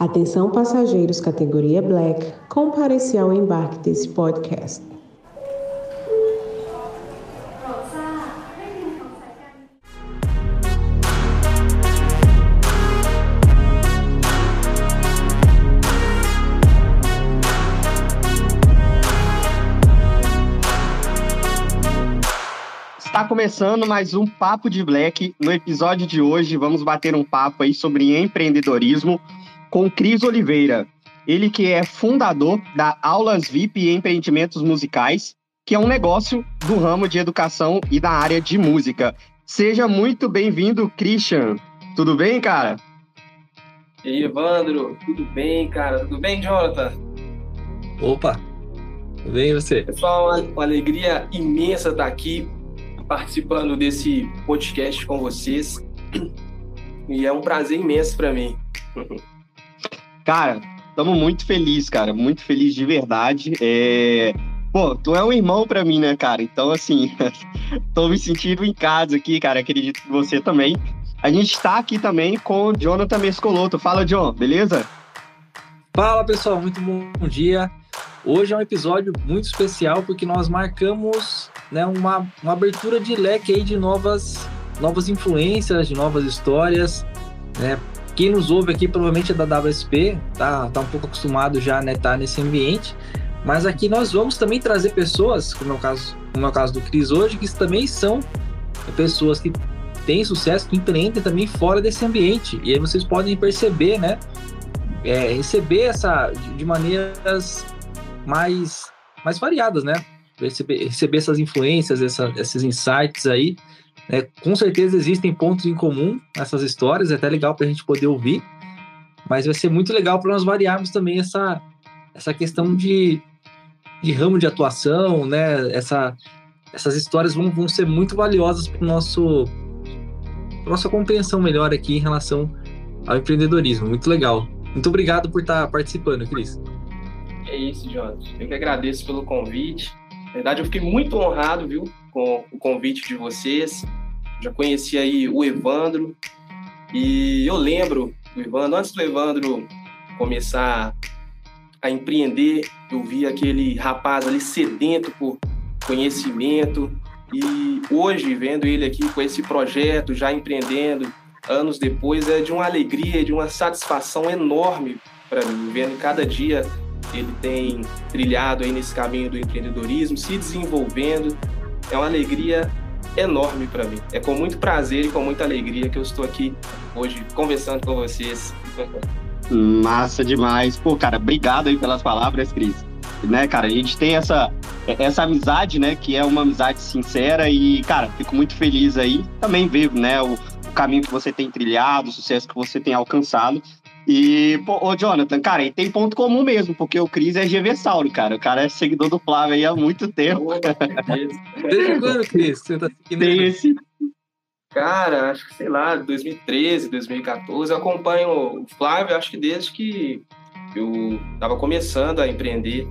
Atenção passageiros categoria Black, compareci ao embarque desse podcast. Está começando mais um Papo de Black. No episódio de hoje, vamos bater um papo aí sobre empreendedorismo com Cris Oliveira. Ele que é fundador da Aulas VIP e Empreendimentos Musicais, que é um negócio do ramo de educação e da área de música. Seja muito bem-vindo, Christian. Tudo bem, cara? E aí, Evandro? Tudo bem, cara? Tudo bem, Jonathan? Opa! Tudo bem, e você? Pessoal, uma, uma alegria imensa estar aqui participando desse podcast com vocês. E é um prazer imenso para mim. Cara, estamos muito felizes, cara. Muito feliz de verdade. É... Pô, tu é um irmão para mim, né, cara? Então, assim, tô me sentindo em casa aqui, cara. Acredito que você também. A gente está aqui também com o Jonathan Mescoloto. Fala, John, beleza? Fala, pessoal. Muito bom dia. Hoje é um episódio muito especial porque nós marcamos né, uma, uma abertura de leque aí de novas, novas influências, de novas histórias. Né? Quem nos ouve aqui provavelmente é da WSP, tá, tá um pouco acostumado já a né, tá nesse ambiente. Mas aqui nós vamos também trazer pessoas, como é o caso, como é o caso do Cris hoje, que também são pessoas que têm sucesso, que empreendem também fora desse ambiente. E aí vocês podem perceber, né? É, receber essa de maneiras mais, mais variadas, né? Receber, receber essas influências, essa, esses insights aí. Né? Com certeza existem pontos em comum nessas histórias, é até legal para a gente poder ouvir, mas vai ser muito legal para nós variarmos também essa, essa questão de, de ramo de atuação, né? Essa, essas histórias vão, vão ser muito valiosas para nosso nossa compreensão melhor aqui em relação ao empreendedorismo. Muito legal. Muito obrigado por estar participando, Cris. É isso, Jonathan. Eu que agradeço pelo convite. Na verdade, eu fiquei muito honrado, viu, com o convite de vocês. Já conheci aí o Evandro e eu lembro do Evandro, antes do Evandro começar a empreender, eu vi aquele rapaz ali sedento por conhecimento e hoje vendo ele aqui com esse projeto, já empreendendo, anos depois, é de uma alegria, de uma satisfação enorme para mim, vendo cada dia ele tem trilhado aí nesse caminho do empreendedorismo, se desenvolvendo. É uma alegria enorme para mim. É com muito prazer e com muita alegria que eu estou aqui hoje conversando com vocês. Massa demais. Pô, cara, obrigado aí pelas palavras, Cris. Né, cara, a gente tem essa essa amizade, né, que é uma amizade sincera e, cara, fico muito feliz aí. Também ver, né, o, o caminho que você tem trilhado, o sucesso que você tem alcançado. E, pô, ô Jonathan, cara, e tem ponto comum mesmo, porque o Cris é GV Sauro, cara. O cara é seguidor do Flávio aí há muito tempo. Desde quando, Cris? Você tá seguindo tem esse. Cara, acho que, sei lá, 2013, 2014. Eu acompanho o Flávio, acho que desde que eu tava começando a empreender,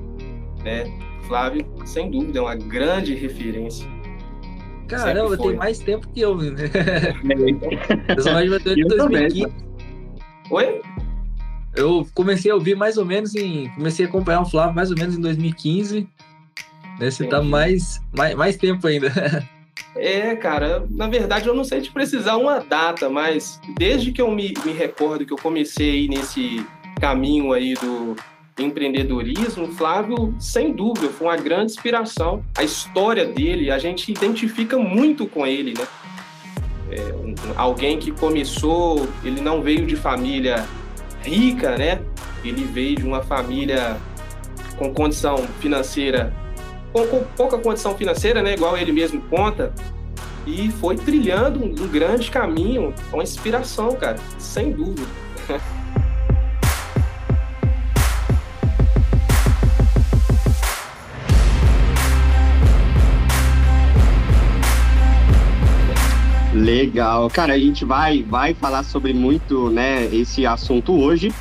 né? Flávio, sem dúvida, é uma grande referência. Caramba, tem mais tempo que eu, né? De 2015. Oi? Eu comecei a ouvir mais ou menos em. Comecei a acompanhar o Flávio mais ou menos em 2015. Né? Você tá mais, mais, mais tempo ainda. É, cara, na verdade eu não sei te precisar uma data, mas desde que eu me, me recordo que eu comecei aí nesse caminho aí do empreendedorismo, Flávio, sem dúvida, foi uma grande inspiração. A história dele, a gente identifica muito com ele, né? É, um, alguém que começou, ele não veio de família rica, né? Ele veio de uma família com condição financeira, com, com pouca condição financeira, né? Igual ele mesmo conta, e foi trilhando um, um grande caminho, uma inspiração, cara, sem dúvida. Legal. Cara, a gente vai, vai falar sobre muito, né, esse assunto hoje.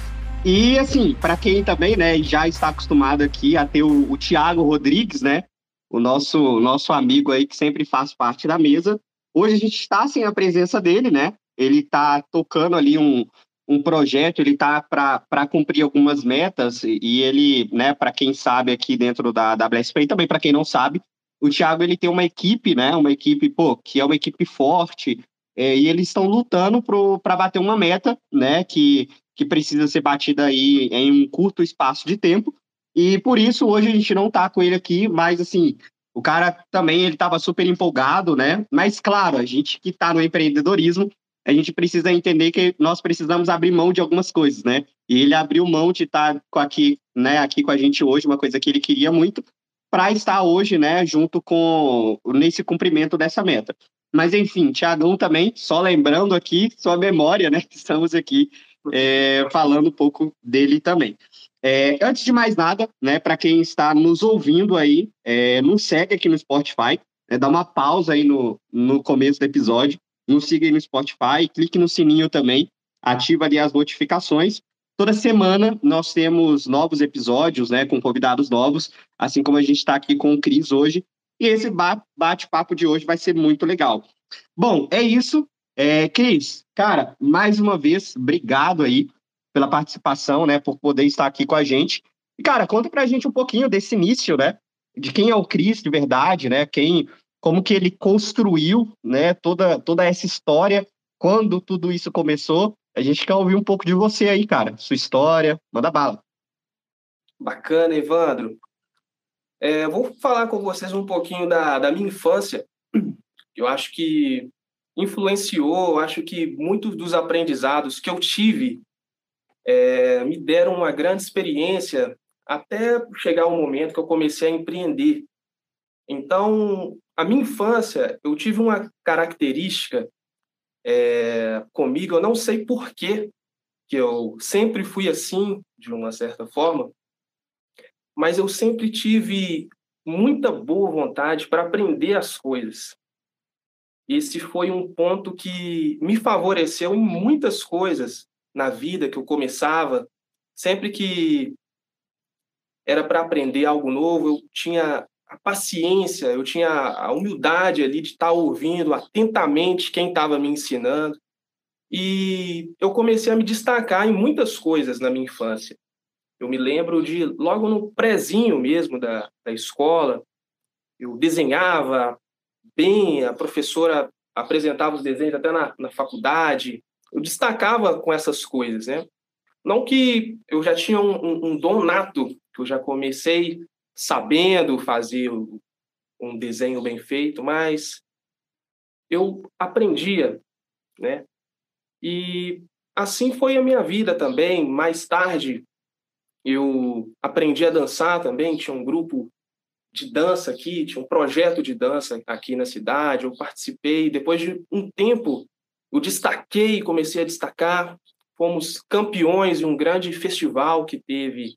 E, assim, para quem também, né, já está acostumado aqui a ter o, o Tiago Rodrigues, né, o nosso, nosso amigo aí que sempre faz parte da mesa. Hoje a gente está sem a presença dele, né? Ele está tocando ali um, um projeto, ele tá para cumprir algumas metas e ele, né, para quem sabe aqui dentro da WSP e também para quem não sabe, o Thiago ele tem uma equipe, né, uma equipe, pô, que é uma equipe forte, é, e eles estão lutando para bater uma meta, né, que, que precisa ser batida aí em um curto espaço de tempo, e por isso hoje a gente não tá com ele aqui, mas assim, o cara também ele estava super empolgado, né? Mas claro, a gente que está no empreendedorismo, a gente precisa entender que nós precisamos abrir mão de algumas coisas, né? E ele abriu mão de estar com aqui, né, aqui com a gente hoje, uma coisa que ele queria muito, para estar hoje, né, junto com nesse cumprimento dessa meta. Mas enfim, Tiagão também, só lembrando aqui sua memória, né? Estamos aqui é, falando um pouco dele também. É, antes de mais nada, né, para quem está nos ouvindo aí, é, nos segue aqui no Spotify, né, dá uma pausa aí no, no começo do episódio, nos siga aí no Spotify, clique no sininho também, ativa ali as notificações. Toda semana nós temos novos episódios, né, com convidados novos, assim como a gente está aqui com o Cris hoje. E esse bate-papo de hoje vai ser muito legal. Bom, é isso. É, Cris, cara, mais uma vez, obrigado aí pela participação, né, por poder estar aqui com a gente. E, cara, conta pra gente um pouquinho desse início, né, de quem é o Cris de verdade, né, quem, como que ele construiu, né, toda, toda essa história, quando tudo isso começou. A gente quer ouvir um pouco de você aí, cara, sua história, manda bala. Bacana, Evandro. É, vou falar com vocês um pouquinho da, da minha infância. Eu acho que influenciou, acho que muitos dos aprendizados que eu tive é, me deram uma grande experiência até chegar o momento que eu comecei a empreender. Então, a minha infância, eu tive uma característica é, comigo, eu não sei por que eu sempre fui assim, de uma certa forma, mas eu sempre tive muita boa vontade para aprender as coisas. Esse foi um ponto que me favoreceu em muitas coisas na vida que eu começava, sempre que era para aprender algo novo, eu tinha a paciência, eu tinha a humildade ali de estar tá ouvindo atentamente quem estava me ensinando. E eu comecei a me destacar em muitas coisas na minha infância. Eu me lembro de, logo no prezinho mesmo da, da escola, eu desenhava bem, a professora apresentava os desenhos até na, na faculdade, eu destacava com essas coisas, né? Não que eu já tinha um, um, um dom nato, que eu já comecei sabendo fazer um desenho bem feito, mas eu aprendia, né? E assim foi a minha vida também. Mais tarde, eu aprendi a dançar também. Tinha um grupo de dança aqui, tinha um projeto de dança aqui na cidade. Eu participei. Depois de um tempo, eu destaquei, comecei a destacar. Fomos campeões de um grande festival que teve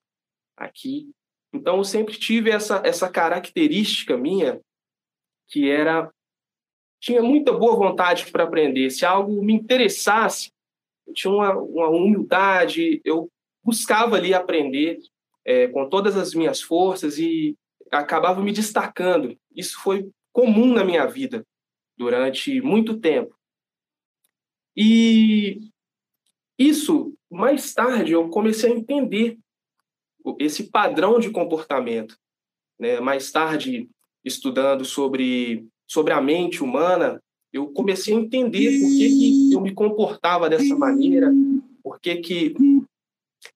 aqui. Então, eu sempre tive essa, essa característica minha, que era. Tinha muita boa vontade para aprender. Se algo me interessasse, eu tinha uma, uma humildade, eu buscava ali aprender é, com todas as minhas forças e acabava me destacando. Isso foi comum na minha vida durante muito tempo. E isso, mais tarde, eu comecei a entender esse padrão de comportamento. Né? Mais tarde, estudando sobre, sobre a mente humana, eu comecei a entender por que, que eu me comportava dessa maneira, por que, que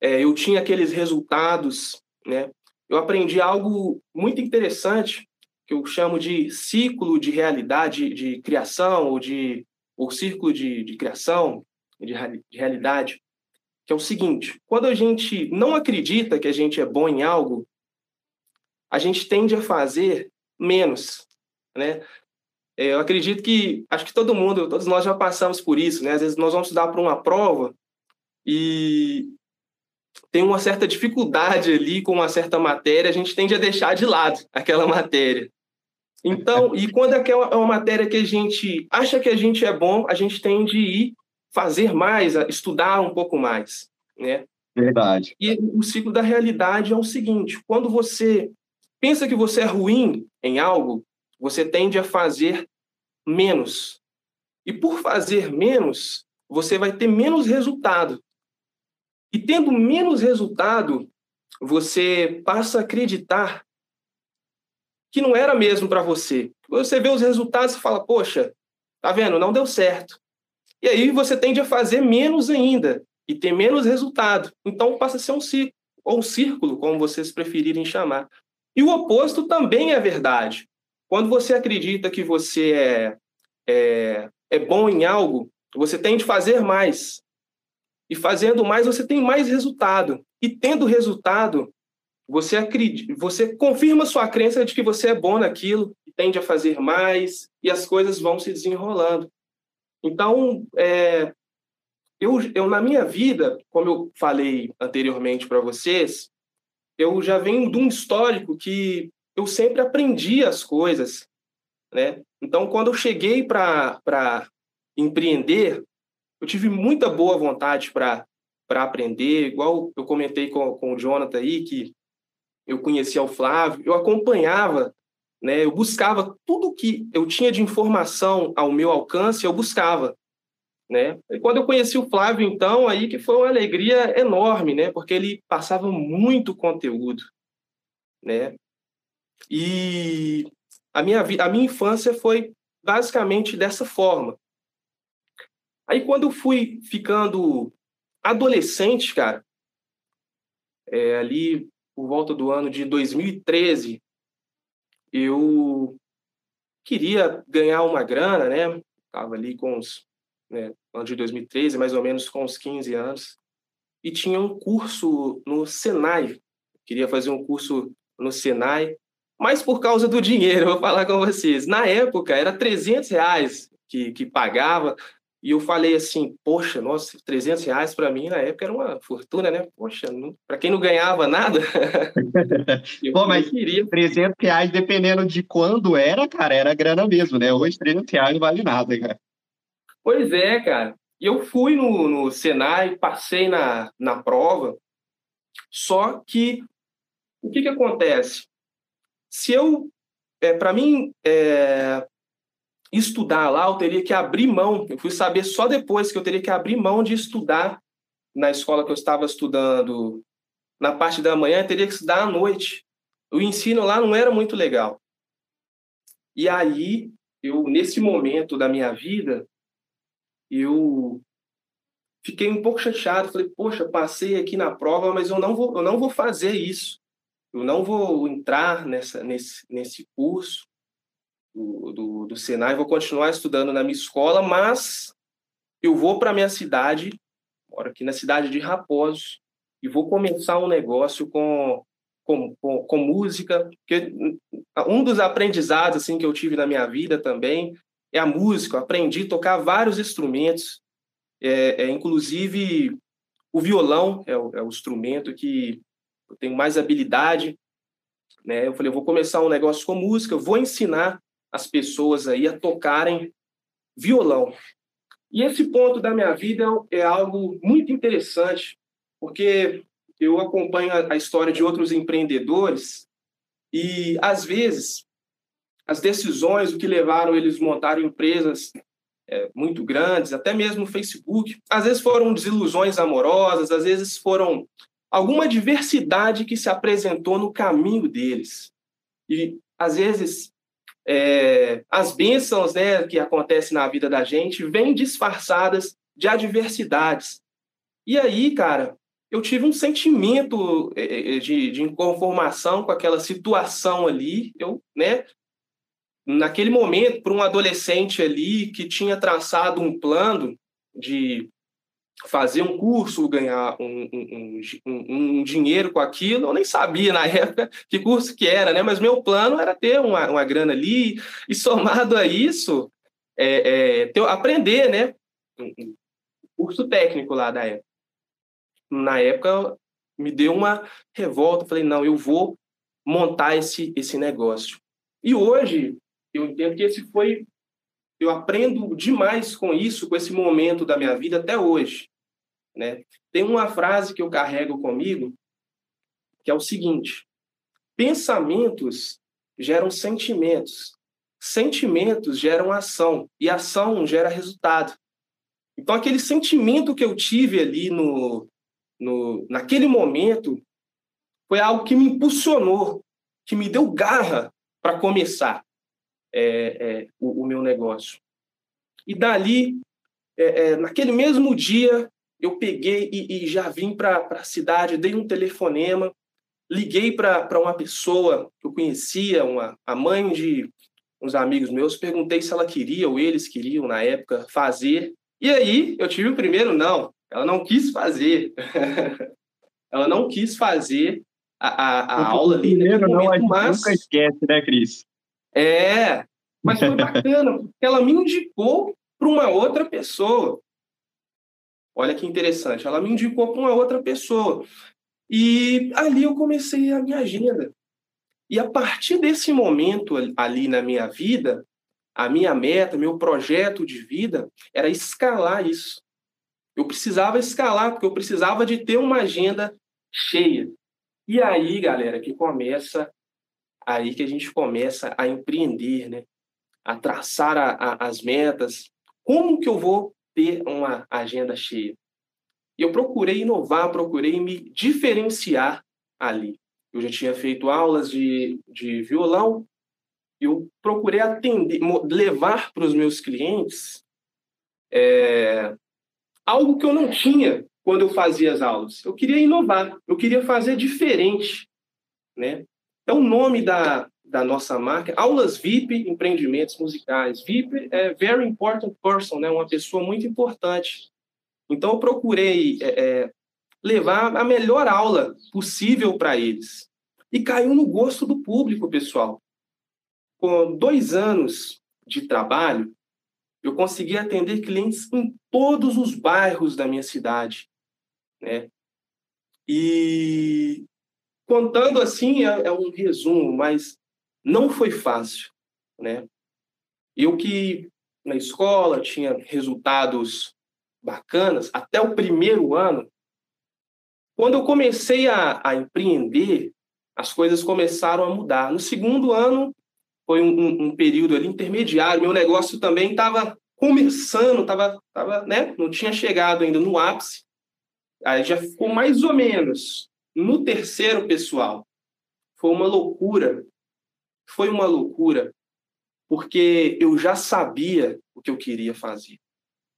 é, eu tinha aqueles resultados. Né? Eu aprendi algo muito interessante, que eu chamo de ciclo de realidade de criação, ou de o círculo de, de criação, de, de realidade, que é o seguinte: quando a gente não acredita que a gente é bom em algo, a gente tende a fazer menos, né? É, eu acredito que acho que todo mundo, todos nós já passamos por isso, né? Às vezes nós vamos estudar para uma prova e tem uma certa dificuldade ali com uma certa matéria, a gente tende a deixar de lado aquela matéria. Então, e quando é, é uma matéria que a gente acha que a gente é bom, a gente tem de ir fazer mais, estudar um pouco mais, né? Verdade. E o ciclo da realidade é o seguinte: quando você pensa que você é ruim em algo, você tende a fazer menos. E por fazer menos, você vai ter menos resultado. E tendo menos resultado, você passa a acreditar que não era mesmo para você. Você vê os resultados e fala, poxa, tá vendo, não deu certo. E aí você tende a fazer menos ainda e ter menos resultado. Então passa a ser um ciclo, ou um círculo, como vocês preferirem chamar. E o oposto também é verdade. Quando você acredita que você é, é, é bom em algo, você tem de fazer mais. E fazendo mais, você tem mais resultado. E tendo resultado, você acredita, você confirma sua crença de que você é bom naquilo, tende a fazer mais, e as coisas vão se desenrolando. Então, é, eu, eu, na minha vida, como eu falei anteriormente para vocês, eu já venho de um histórico que eu sempre aprendi as coisas, né? Então, quando eu cheguei para empreender, eu tive muita boa vontade para aprender, igual eu comentei com, com o Jonathan aí, que eu conhecia o Flávio, eu acompanhava, né? Eu buscava tudo que eu tinha de informação ao meu alcance, eu buscava, né? E quando eu conheci o Flávio, então, aí que foi uma alegria enorme, né? Porque ele passava muito conteúdo, né? E a minha a minha infância foi basicamente dessa forma. Aí quando eu fui ficando adolescente, cara, é, ali por volta do ano de 2013, eu queria ganhar uma grana, né? Estava ali com os, né, ano de 2013, mais ou menos com uns 15 anos, e tinha um curso no Senai. Queria fazer um curso no Senai, mas por causa do dinheiro, vou falar com vocês. Na época, era 300 reais que, que pagava, e eu falei assim, poxa, nossa, 300 reais para mim na época era uma fortuna, né? Poxa, para quem não ganhava nada. Pô, mas queria. 300 reais, dependendo de quando era, cara, era grana mesmo, né? Hoje 300 reais não vale nada, cara. Pois é, cara. E eu fui no, no Senai, passei na, na prova, só que o que, que acontece? Se eu, é, para mim, é, estudar lá, eu teria que abrir mão. Eu fui saber só depois que eu teria que abrir mão de estudar na escola que eu estava estudando na parte da manhã, eu teria que estudar à noite. O ensino lá não era muito legal. E aí, eu nesse momento da minha vida, eu fiquei um pouco chateado, falei: "Poxa, passei aqui na prova, mas eu não vou eu não vou fazer isso. Eu não vou entrar nessa nesse nesse curso do, do, Senai, vou continuar estudando na minha escola, mas eu vou para minha cidade, moro aqui na cidade de Raposo, e vou começar um negócio com, com, com, com música, porque um dos aprendizados assim que eu tive na minha vida também é a música. Eu aprendi a tocar vários instrumentos, é, é inclusive o violão é o, é o instrumento que eu tenho mais habilidade. Né? Eu falei, eu vou começar um negócio com música, vou ensinar as pessoas aí a tocarem violão. E esse ponto da minha vida é algo muito interessante, porque eu acompanho a história de outros empreendedores e, às vezes, as decisões, o que levaram eles a montarem empresas é, muito grandes, até mesmo o Facebook, às vezes foram desilusões amorosas, às vezes foram alguma diversidade que se apresentou no caminho deles. E, às vezes, é, as bênçãos né, que acontecem na vida da gente vêm disfarçadas de adversidades. E aí, cara, eu tive um sentimento é, é, de, de inconformação com aquela situação ali. Eu, né, naquele momento, para um adolescente ali que tinha traçado um plano de fazer um curso, ganhar um, um, um, um, dinheiro com aquilo. Eu nem sabia na época que curso que era, né? Mas meu plano era ter uma, uma grana ali e somado a isso, é, é, ter, aprender, né? Um curso técnico lá da época. Na época me deu uma revolta. Falei não, eu vou montar esse esse negócio. E hoje eu entendo que esse foi eu aprendo demais com isso, com esse momento da minha vida até hoje. Né? Tem uma frase que eu carrego comigo que é o seguinte: pensamentos geram sentimentos, sentimentos geram ação e ação gera resultado. Então aquele sentimento que eu tive ali no no, naquele momento, foi algo que me impulsionou, que me deu garra para começar é, é, o, o, meu negócio. E dali, é, é naquele mesmo dia, eu peguei e, e já vim para a cidade, dei um telefonema, liguei para uma pessoa que eu conhecia, uma, a mãe de uns amigos meus, perguntei se ela queria ou eles queriam, na época, fazer. E aí eu tive o primeiro não. Ela não quis fazer. ela não quis fazer a, a, a aula ali. Primeiro não, a gente mas... nunca esquece, né, Cris? É, mas foi bacana, porque ela me indicou para uma outra pessoa. Olha que interessante, ela me indicou para uma outra pessoa. E ali eu comecei a minha agenda. E a partir desse momento ali na minha vida, a minha meta, meu projeto de vida era escalar isso. Eu precisava escalar, porque eu precisava de ter uma agenda cheia. E aí, galera, que começa, aí que a gente começa a empreender, né? A traçar a, a, as metas. Como que eu vou ter uma agenda cheia? E eu procurei inovar, procurei me diferenciar ali. Eu já tinha feito aulas de, de violão, eu procurei atender, levar para os meus clientes é, algo que eu não tinha quando eu fazia as aulas. Eu queria inovar, eu queria fazer diferente, né? É o nome da, da nossa marca, Aulas VIP Empreendimentos Musicais. VIP é Very Important Person, né? Uma pessoa muito importante. Então, eu procurei é, é, levar a melhor aula possível para eles. E caiu no gosto do público, pessoal. Com dois anos de trabalho, eu consegui atender clientes em todos os bairros da minha cidade. Né? E contando assim é, é um resumo, mas não foi fácil. Né? Eu que na escola tinha resultados bacanas até o primeiro ano. Quando eu comecei a, a empreender, as coisas começaram a mudar. No segundo ano, foi um, um, um período ali intermediário, meu negócio também estava começando, estava, tava, né? não tinha chegado ainda no ápice. Aí já ficou mais ou menos. No terceiro, pessoal, foi uma loucura. Foi uma loucura, porque eu já sabia o que eu queria fazer.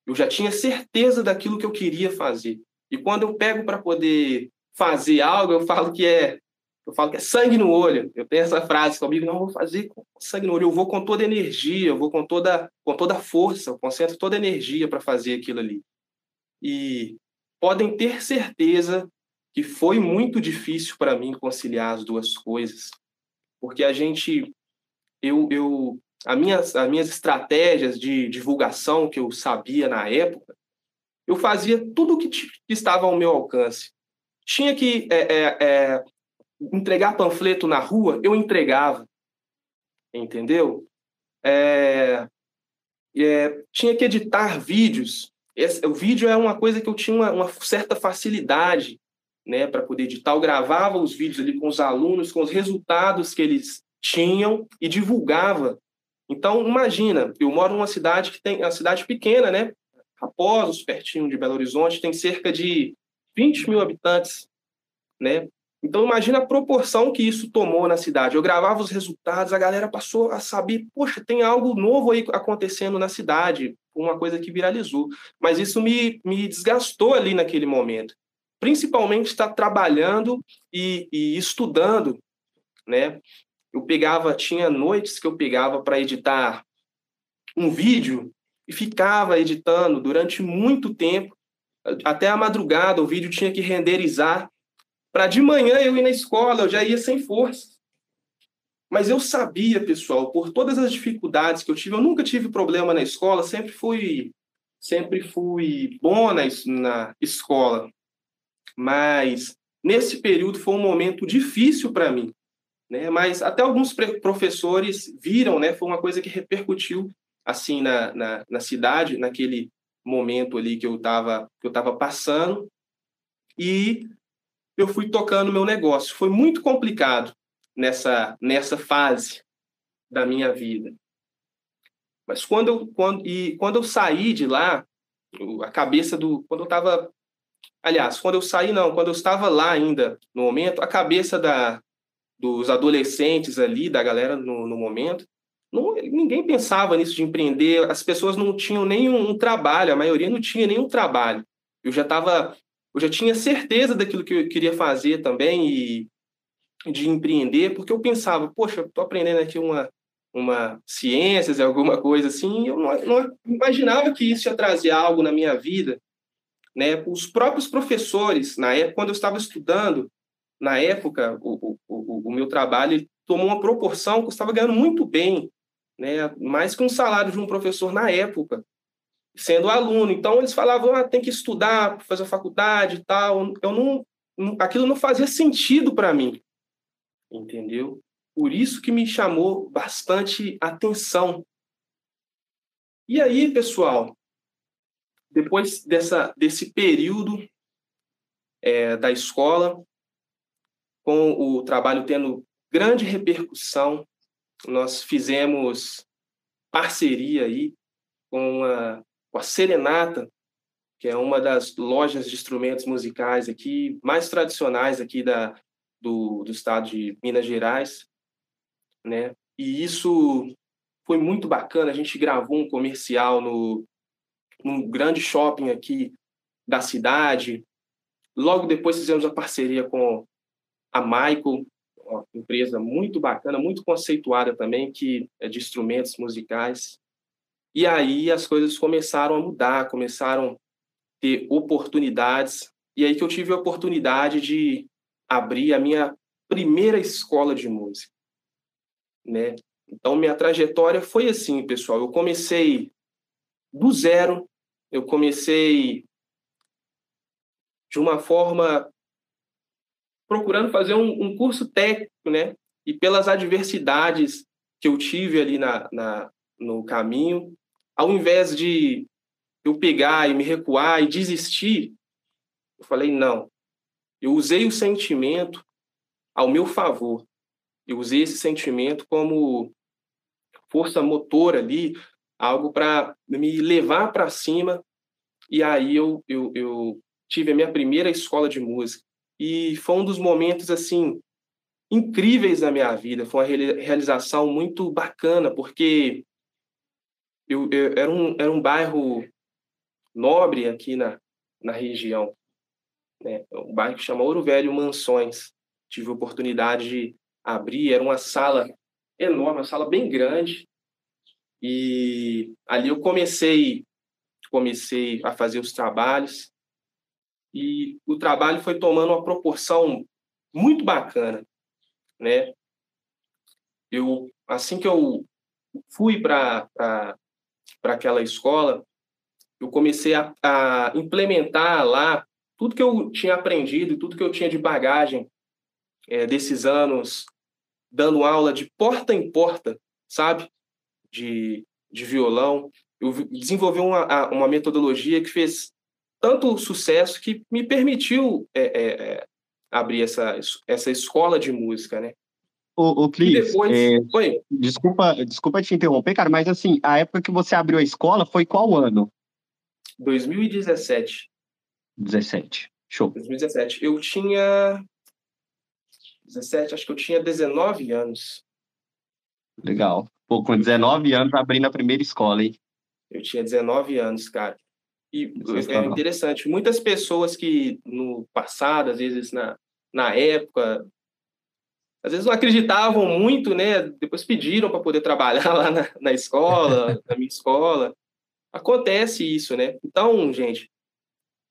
Eu já tinha certeza daquilo que eu queria fazer. E quando eu pego para poder fazer algo, eu falo que é eu falo que é sangue no olho. Eu tenho essa frase comigo, não vou fazer com sangue no olho, eu vou com toda energia, eu vou com toda com toda força, eu concentro toda energia para fazer aquilo ali. E podem ter certeza que foi muito difícil para mim conciliar as duas coisas, porque a gente eu, eu as minhas, as minhas estratégias de divulgação que eu sabia na época, eu fazia tudo o que, que estava ao meu alcance. Tinha que é, é, é, entregar panfleto na rua, eu entregava. Entendeu? É, é, tinha que editar vídeos. Esse, o vídeo é uma coisa que eu tinha uma, uma certa facilidade né, para poder editar. Eu gravava os vídeos ali com os alunos, com os resultados que eles tinham e divulgava. Então, imagina, eu moro numa cidade que tem uma cidade pequena, né? Raposos, pertinho de Belo Horizonte, tem cerca de 20 mil habitantes, né? Então, imagina a proporção que isso tomou na cidade. Eu gravava os resultados, a galera passou a saber, poxa, tem algo novo aí acontecendo na cidade, uma coisa que viralizou. Mas isso me, me desgastou ali naquele momento. Principalmente estar trabalhando e, e estudando, né? Eu pegava, tinha noites que eu pegava para editar um vídeo e ficava editando durante muito tempo, até a madrugada, o vídeo tinha que renderizar para de manhã eu ir na escola, eu já ia sem força. Mas eu sabia, pessoal, por todas as dificuldades que eu tive, eu nunca tive problema na escola, sempre fui sempre fui bom na, na escola. Mas nesse período foi um momento difícil para mim, né? Mas até alguns professores viram, né? Foi uma coisa que repercutiu assim na, na, na cidade naquele momento ali que eu estava que eu estava passando e eu fui tocando meu negócio. Foi muito complicado nessa, nessa fase da minha vida. Mas quando eu, quando, e quando eu saí de lá, a cabeça do. Quando eu estava aliás, quando eu saí, não, quando eu estava lá ainda, no momento, a cabeça da, dos adolescentes ali, da galera no, no momento, não, ninguém pensava nisso de empreender, as pessoas não tinham nenhum um trabalho, a maioria não tinha nenhum trabalho. Eu já estava, eu já tinha certeza daquilo que eu queria fazer também e de empreender, porque eu pensava, poxa, estou aprendendo aqui uma, uma ciências, alguma coisa assim, eu não, não, imaginava que isso ia trazer algo na minha vida, né? Os próprios professores, na época, quando eu estava estudando, na época, o, o, o meu trabalho tomou uma proporção que eu estava ganhando muito bem, né? Mais que um salário de um professor na época, sendo aluno. Então eles falavam, ah, tem que estudar, fazer faculdade e tal. Eu não, aquilo não fazia sentido para mim, entendeu? Por isso que me chamou bastante atenção. E aí, pessoal, depois dessa, desse período é, da escola, com o trabalho tendo grande repercussão, nós fizemos parceria aí com a, com a Serenata, que é uma das lojas de instrumentos musicais aqui mais tradicionais aqui da, do, do estado de Minas Gerais né? E isso foi muito bacana. A gente gravou um comercial no num grande shopping aqui da cidade. Logo depois fizemos a parceria com a Michael, uma empresa muito bacana, muito conceituada também, que é de instrumentos musicais. E aí as coisas começaram a mudar, começaram a ter oportunidades. E aí que eu tive a oportunidade de abrir a minha primeira escola de música né? Então, minha trajetória foi assim, pessoal. Eu comecei do zero, eu comecei de uma forma procurando fazer um, um curso técnico, né? E pelas adversidades que eu tive ali na, na, no caminho, ao invés de eu pegar e me recuar e desistir, eu falei, não. Eu usei o sentimento ao meu favor. Eu usei esse sentimento como força motora ali, algo para me levar para cima. E aí eu, eu, eu tive a minha primeira escola de música. E foi um dos momentos, assim, incríveis da minha vida. Foi uma realização muito bacana, porque eu, eu, era, um, era um bairro nobre aqui na, na região. Né? Um bairro que chama Ouro Velho Mansões. Tive a oportunidade de abri, era uma sala enorme, uma sala bem grande. E ali eu comecei comecei a fazer os trabalhos e o trabalho foi tomando uma proporção muito bacana, né? Eu assim que eu fui para para aquela escola, eu comecei a, a implementar lá tudo que eu tinha aprendido, tudo que eu tinha de bagagem é, desses anos dando aula de porta em porta, sabe? De, de violão. Eu desenvolvi uma, uma metodologia que fez tanto sucesso que me permitiu é, é, é, abrir essa, essa escola de música, né? Ô, ô Cris, depois... é, desculpa, desculpa te interromper, cara, mas assim, a época que você abriu a escola foi qual ano? 2017. 17. Show. 2017. Eu tinha 17, acho que eu tinha 19 anos. Legal. Pô, com 19 anos abrindo a primeira escola, hein? Eu tinha 19 anos, cara. E é interessante, muitas pessoas que no passado, às vezes na, na época, às vezes não acreditavam muito, né? Depois pediram para poder trabalhar lá na, na escola, na minha escola. Acontece isso, né? Então, gente,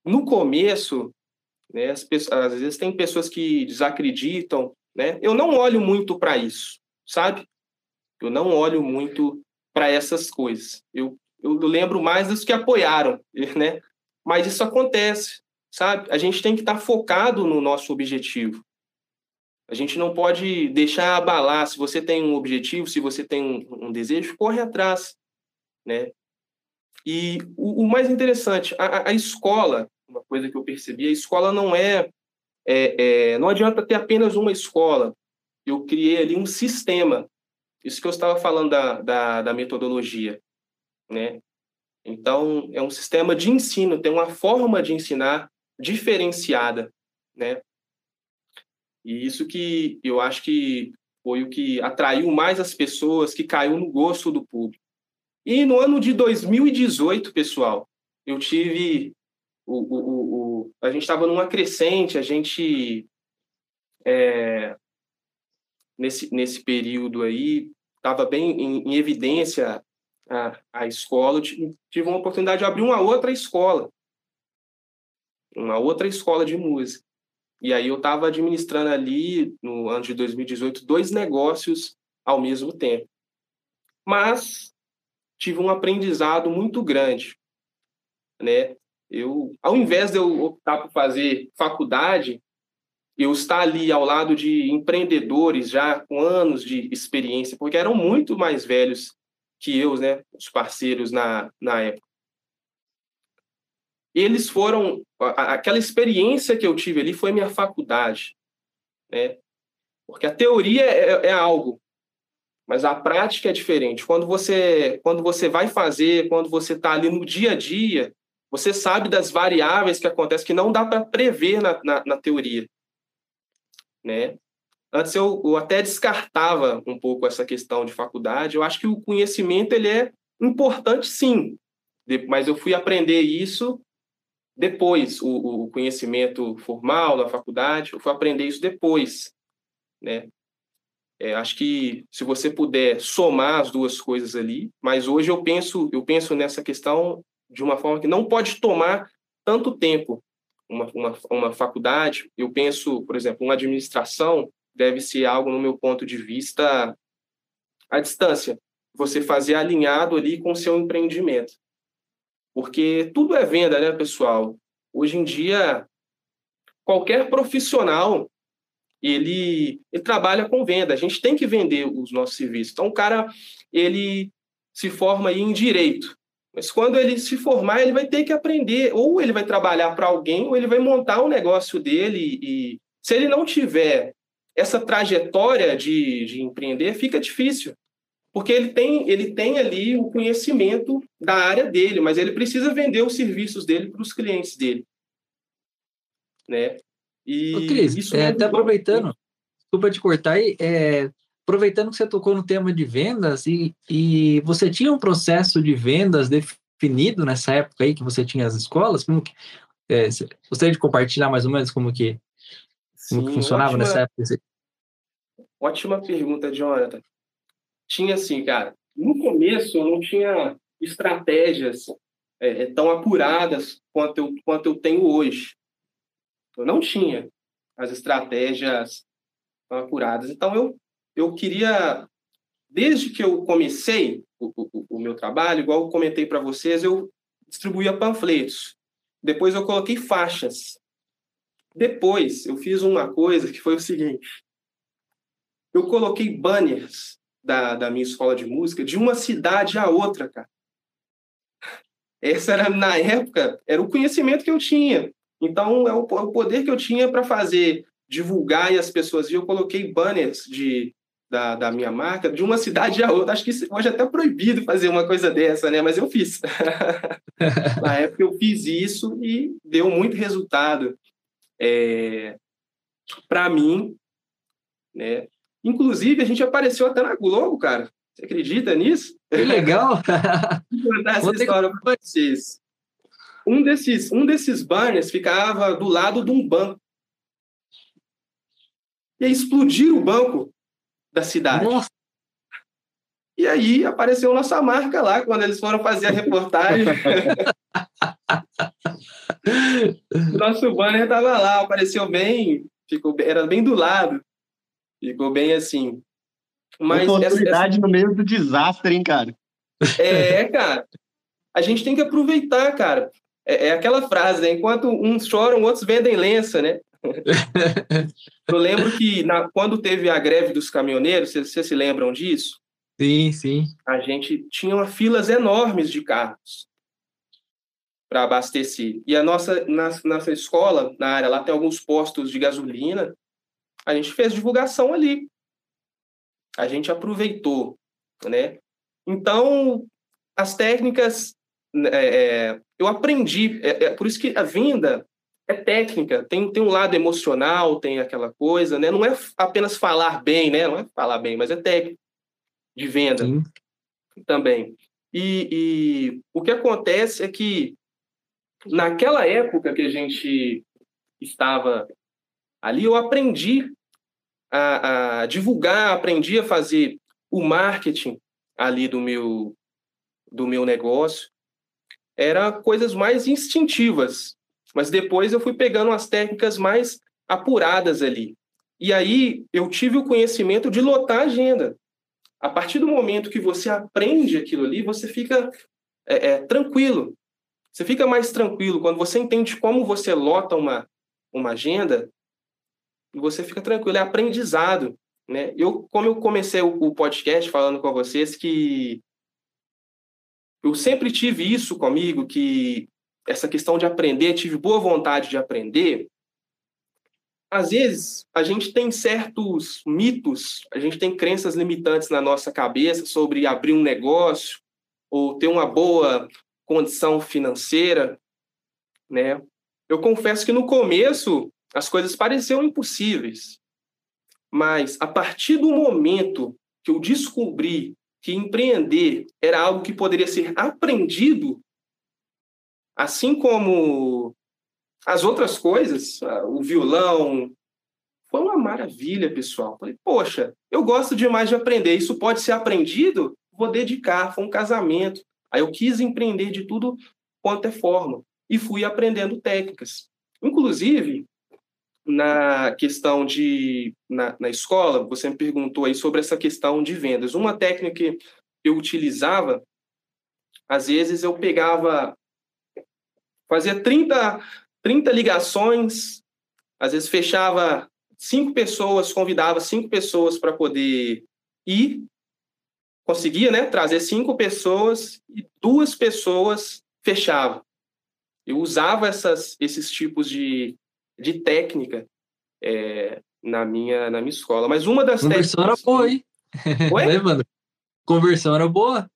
no começo, né? As pessoas, às vezes tem pessoas que desacreditam, né? Eu não olho muito para isso, sabe? Eu não olho muito para essas coisas. Eu, eu lembro mais dos que apoiaram, né? Mas isso acontece, sabe? A gente tem que estar tá focado no nosso objetivo. A gente não pode deixar abalar. Se você tem um objetivo, se você tem um, um desejo, corre atrás, né? E o, o mais interessante, a, a, escola, uma coisa que eu percebi, a escola não é, é, é, não adianta ter apenas uma escola. Eu criei ali um sistema. Isso que eu estava falando da, da, da metodologia, né? Então, é um sistema de ensino, tem uma forma de ensinar diferenciada, né? E isso que eu acho que foi o que atraiu mais as pessoas, que caiu no gosto do público. E no ano de 2018, pessoal, eu tive o, o, o, a gente estava numa crescente, a gente é, nesse, nesse período aí estava bem em, em, evidência a, a escola, tive, tive uma oportunidade de abrir uma outra escola, uma outra escola de música. E aí eu estava administrando ali, no ano de 2018, dois negócios ao mesmo tempo. Mas tive um aprendizado muito grande, né? Eu, ao invés de eu optar por fazer faculdade, eu estar ali ao lado de empreendedores já com anos de experiência, porque eram muito mais velhos que eu, né, os parceiros na, na época. Eles foram, aquela experiência que eu tive ali foi minha faculdade, né? Porque a teoria é, é algo, mas a prática é diferente. Quando você, quando você vai fazer, quando você está ali no dia a dia, você sabe das variáveis que acontecem que não dá para prever na, na, na, teoria. Né? Antes eu, eu, até descartava um pouco essa questão de faculdade. Eu acho que o conhecimento ele é importante, sim, mas eu fui aprender isso depois, o, o conhecimento formal da faculdade, eu fui aprender isso depois. Né? É, acho que se você puder somar as duas coisas ali, mas hoje eu penso eu penso nessa questão de uma forma que não pode tomar tanto tempo. Uma, uma, uma faculdade, eu penso, por exemplo, uma administração deve ser algo, no meu ponto de vista, à distância. Você fazer alinhado ali com o seu empreendimento. Porque tudo é venda, né, pessoal? Hoje em dia, qualquer profissional, ele, ele trabalha com venda. A gente tem que vender os nossos serviços. Então, o cara, ele se forma em direito. Mas quando ele se formar, ele vai ter que aprender, ou ele vai trabalhar para alguém, ou ele vai montar um negócio dele. E se ele não tiver essa trajetória de, de empreender, fica difícil. Porque ele tem, ele tem ali o conhecimento da área dele, mas ele precisa vender os serviços dele para os clientes dele. Né? E Ô, Cris, isso é, até aproveitando, desculpa te cortar aí, é, aproveitando que você tocou no tema de vendas, e, e você tinha um processo de vendas definido nessa época aí que você tinha as escolas? Como que, é, gostaria de compartilhar mais ou menos como que, como Sim, que funcionava ótima, nessa época? Ótima pergunta, Jonathan. Tinha assim, cara, no começo eu não tinha estratégias é tão apuradas quanto eu, quanto eu tenho hoje. Eu não tinha as estratégias tão apuradas. Então eu eu queria, desde que eu comecei o, o, o meu trabalho, igual eu comentei para vocês, eu distribuía panfletos. Depois eu coloquei faixas. Depois eu fiz uma coisa que foi o seguinte: eu coloquei banners da, da minha escola de música de uma cidade a outra, cara. Essa era, na época, era o conhecimento que eu tinha. Então, é o, é o poder que eu tinha para fazer, divulgar e as pessoas viam. Eu coloquei banners de da, da minha marca de uma cidade a outra. Acho que hoje é até proibido fazer uma coisa dessa, né? Mas eu fiz. Na época eu fiz isso e deu muito resultado é, para mim, né? Inclusive, a gente apareceu até na Globo, cara. Você acredita nisso? Que legal! Vou contar essa história para vocês. Um desses, um desses banners ficava do lado de um banco. E aí explodiram o banco da cidade. Nossa. E aí apareceu nossa marca lá quando eles foram fazer a reportagem. Nosso banner estava lá, apareceu bem, ficou era bem do lado. Ficou bem assim. Mas Oportunidade essa, essa... no meio do desastre, hein, cara? É, cara. A gente tem que aproveitar, cara. É, é aquela frase, né? Enquanto uns choram, outros vendem lença, né? Eu lembro que na, quando teve a greve dos caminhoneiros, vocês, vocês se lembram disso? Sim, sim. A gente tinha filas enormes de carros para abastecer. E a nossa, na, nossa escola, na área lá, tem alguns postos de gasolina. A gente fez divulgação ali. A gente aproveitou, né? Então, as técnicas, é, é eu aprendi. É, é, por isso que a venda é técnica, tem, tem um lado emocional, tem aquela coisa, né? Não é apenas falar bem, né? Não é falar bem, mas é técnica de venda Sim. também. E, e o que acontece é que naquela época que a gente estava ali, eu aprendi a, a divulgar, aprendi a fazer o marketing ali do meu do meu negócio. Era coisas mais instintivas, mas depois eu fui pegando as técnicas mais apuradas ali. E aí eu tive o conhecimento de lotar a agenda. A partir do momento que você aprende aquilo ali, você fica é, é, tranquilo. Você fica mais tranquilo quando você entende como você lota uma, uma agenda. Você fica tranquilo, é aprendizado. Né? Eu, como eu comecei o, o podcast falando com vocês, que eu sempre tive isso comigo, que essa questão de aprender, tive boa vontade de aprender. Às vezes, a gente tem certos mitos, a gente tem crenças limitantes na nossa cabeça sobre abrir um negócio ou ter uma boa condição financeira, né? Eu confesso que no começo as coisas pareciam impossíveis, mas a partir do momento que eu descobri que empreender era algo que poderia ser aprendido, assim como as outras coisas, o violão, foi uma maravilha, pessoal. Falei, poxa, eu gosto demais de aprender, isso pode ser aprendido? Vou dedicar, foi um casamento. Aí eu quis empreender de tudo quanto é forma e fui aprendendo técnicas. Inclusive, na questão de na, na escola, você me perguntou aí sobre essa questão de vendas. Uma técnica que eu utilizava, às vezes eu pegava, fazia 30, 30 ligações, às vezes fechava cinco pessoas, convidava cinco pessoas para poder ir, conseguia, né, trazer cinco pessoas e duas pessoas fechava. Eu usava essas, esses tipos de de técnica é, na, minha, na minha escola. Mas uma das Conversão técnicas... era boa, hein? Oi? Né, Conversão era boa?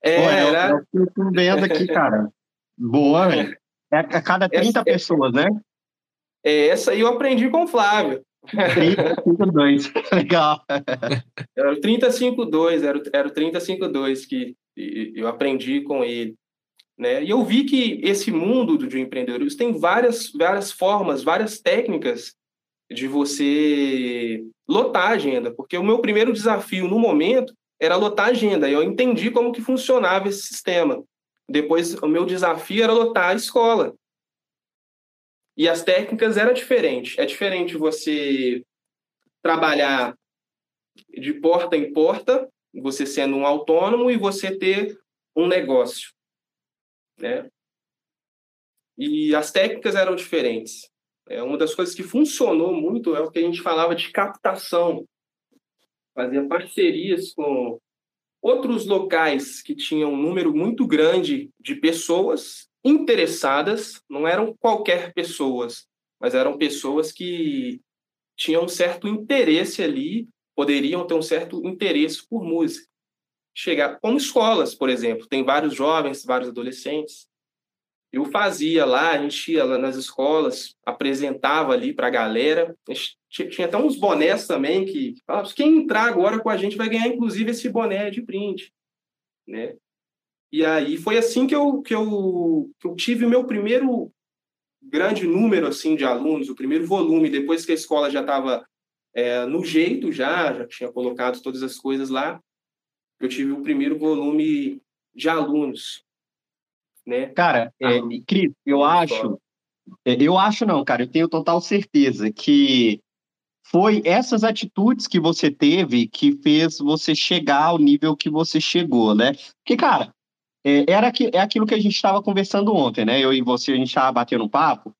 É, Pô, era... eu tô vendo aqui, cara. Boa, velho. É a cada 30 essa, pessoas, né? É, essa aí eu aprendi com o Flávio. 352, legal. Era o 352, era, era o 352 que eu aprendi com ele. Né? E eu vi que esse mundo do empreendedorismo tem várias, várias formas, várias técnicas de você lotar a agenda, porque o meu primeiro desafio no momento era lotar a agenda, e eu entendi como que funcionava esse sistema. Depois, o meu desafio era lotar a escola. E as técnicas eram diferentes. É diferente você trabalhar de porta em porta, você sendo um autônomo, e você ter um negócio né? E as técnicas eram diferentes. É, uma das coisas que funcionou muito é o que a gente falava de captação. Fazia parcerias com outros locais que tinham um número muito grande de pessoas interessadas, não eram qualquer pessoas, mas eram pessoas que tinham um certo interesse ali, poderiam ter um certo interesse por música chegar, como escolas, por exemplo, tem vários jovens, vários adolescentes. Eu fazia lá, a gente ia lá nas escolas, apresentava ali para a galera. Tinha até uns bonés também que falavam, quem entrar agora com a gente vai ganhar, inclusive, esse boné de print. Né? E aí foi assim que eu, que eu, que eu tive o meu primeiro grande número assim de alunos, o primeiro volume, depois que a escola já estava é, no jeito, já, já tinha colocado todas as coisas lá, eu tive o primeiro volume de alunos, né? Cara, é, Cris, eu acho, é, eu acho não, cara, eu tenho total certeza que foi essas atitudes que você teve que fez você chegar ao nível que você chegou, né? Porque, cara, é, era que, é aquilo que a gente estava conversando ontem, né? Eu e você, a gente estava batendo um papo.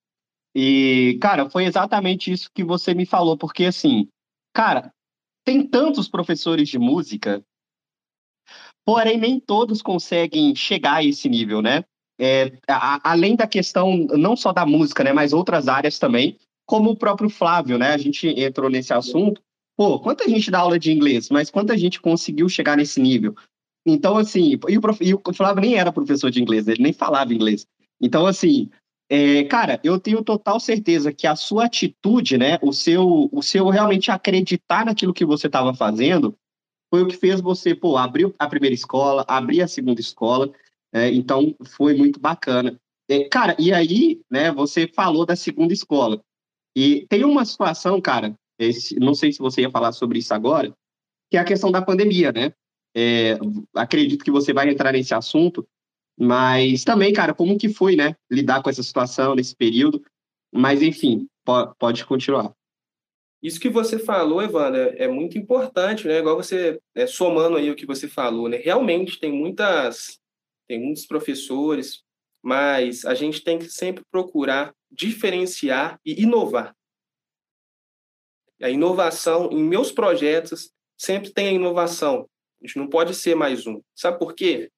E, cara, foi exatamente isso que você me falou, porque, assim, cara, tem tantos professores de música porém nem todos conseguem chegar a esse nível, né? É, a, além da questão não só da música, né, mas outras áreas também, como o próprio Flávio, né? A gente entrou nesse assunto. Pô, quanta gente dá aula de inglês, mas quanta gente conseguiu chegar nesse nível? Então, assim, e o, prof, e o Flávio nem era professor de inglês, ele nem falava inglês. Então, assim, É, cara, eu tenho total certeza que a sua atitude, né, o seu, o seu realmente acreditar naquilo que você estava fazendo, foi o que fez você, pô, abrir a primeira escola, abrir a segunda escola, é, então foi muito bacana. É, cara, e aí, né, você falou da segunda escola, e tem uma situação, cara, esse, não sei se você ia falar sobre isso agora, que é a questão da pandemia, né? É, acredito que você vai entrar nesse assunto, mas também, cara, como que foi, né, lidar com essa situação nesse período? Mas, enfim, pode, pode continuar. Isso que você falou, Evandro, é, muito importante, né? Igual você, é, somando aí o que você falou, né? Realmente tem muitas, tem muitos professores, mas a gente tem que sempre procurar diferenciar e inovar. A inovação, em meus projetos, sempre tem a inovação. A gente não pode ser mais um. Sabe por quê?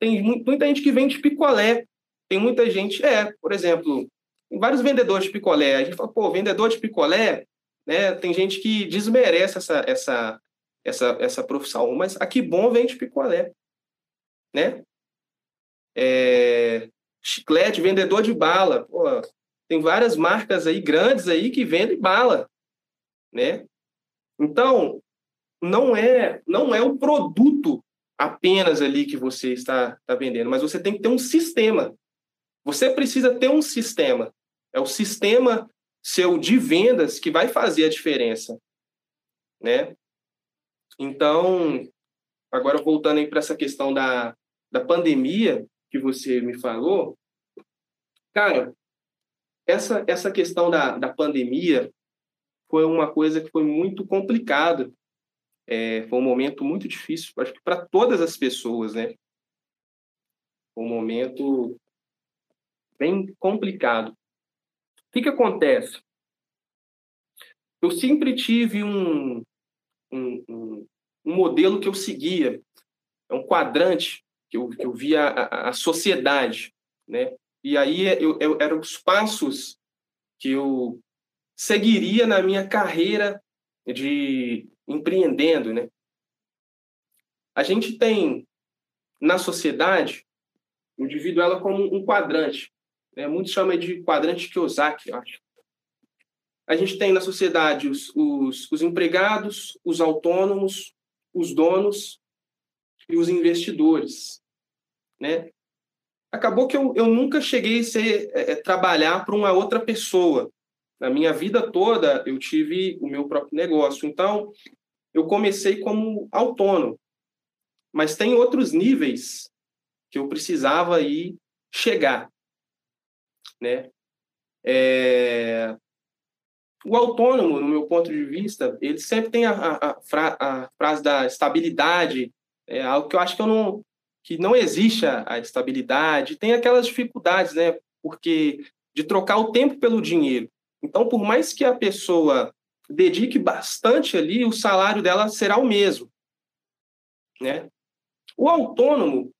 Tem muita gente que vende picolé. Tem muita gente, é, por exemplo, tem vários vendedores de picolé. A gente fala, pô, vendedor de picolé, né? Tem gente que desmerece essa, essa, essa, essa profissão, mas aqui bom vende picolé, né? É, chiclete, vendedor de bala. Pô, tem várias marcas aí grandes aí que vendem bala, né? Então, não é não é o produto apenas ali que você está, está vendendo, mas você tem que ter um sistema. Você precisa ter um sistema. É o sistema seu de vendas que vai fazer a diferença, né? Então, agora voltando para essa questão da, da pandemia que você me falou, cara, essa, essa questão da, da pandemia foi uma coisa que foi muito complicada é, foi um momento muito difícil, acho que para todas as pessoas, né? Um momento bem complicado. O que, que acontece? Eu sempre tive um, um, um, um modelo que eu seguia, é um quadrante que eu, que eu via a, a sociedade, né? E aí eu, eu, eram os passos que eu seguiria na minha carreira de empreendendo, né? A gente tem na sociedade o indivíduo ela como um quadrante, né? Muitos chamam de quadrante Kiyosaki, eu acho. A gente tem na sociedade os, os, os empregados, os autônomos, os donos e os investidores, né? Acabou que eu, eu nunca cheguei a ser, é, trabalhar para uma outra pessoa, na minha vida toda, eu tive o meu próprio negócio. Então, eu comecei como autônomo. Mas tem outros níveis que eu precisava ir chegar, né? É... O autônomo, no meu ponto de vista, ele sempre tem a, a, a, a frase da estabilidade, é algo que eu acho que eu não que não existe a, a estabilidade, tem aquelas dificuldades, né? Porque de trocar o tempo pelo dinheiro. Então, por mais que a pessoa dedique bastante ali, o salário dela será o mesmo, né? O autônomo,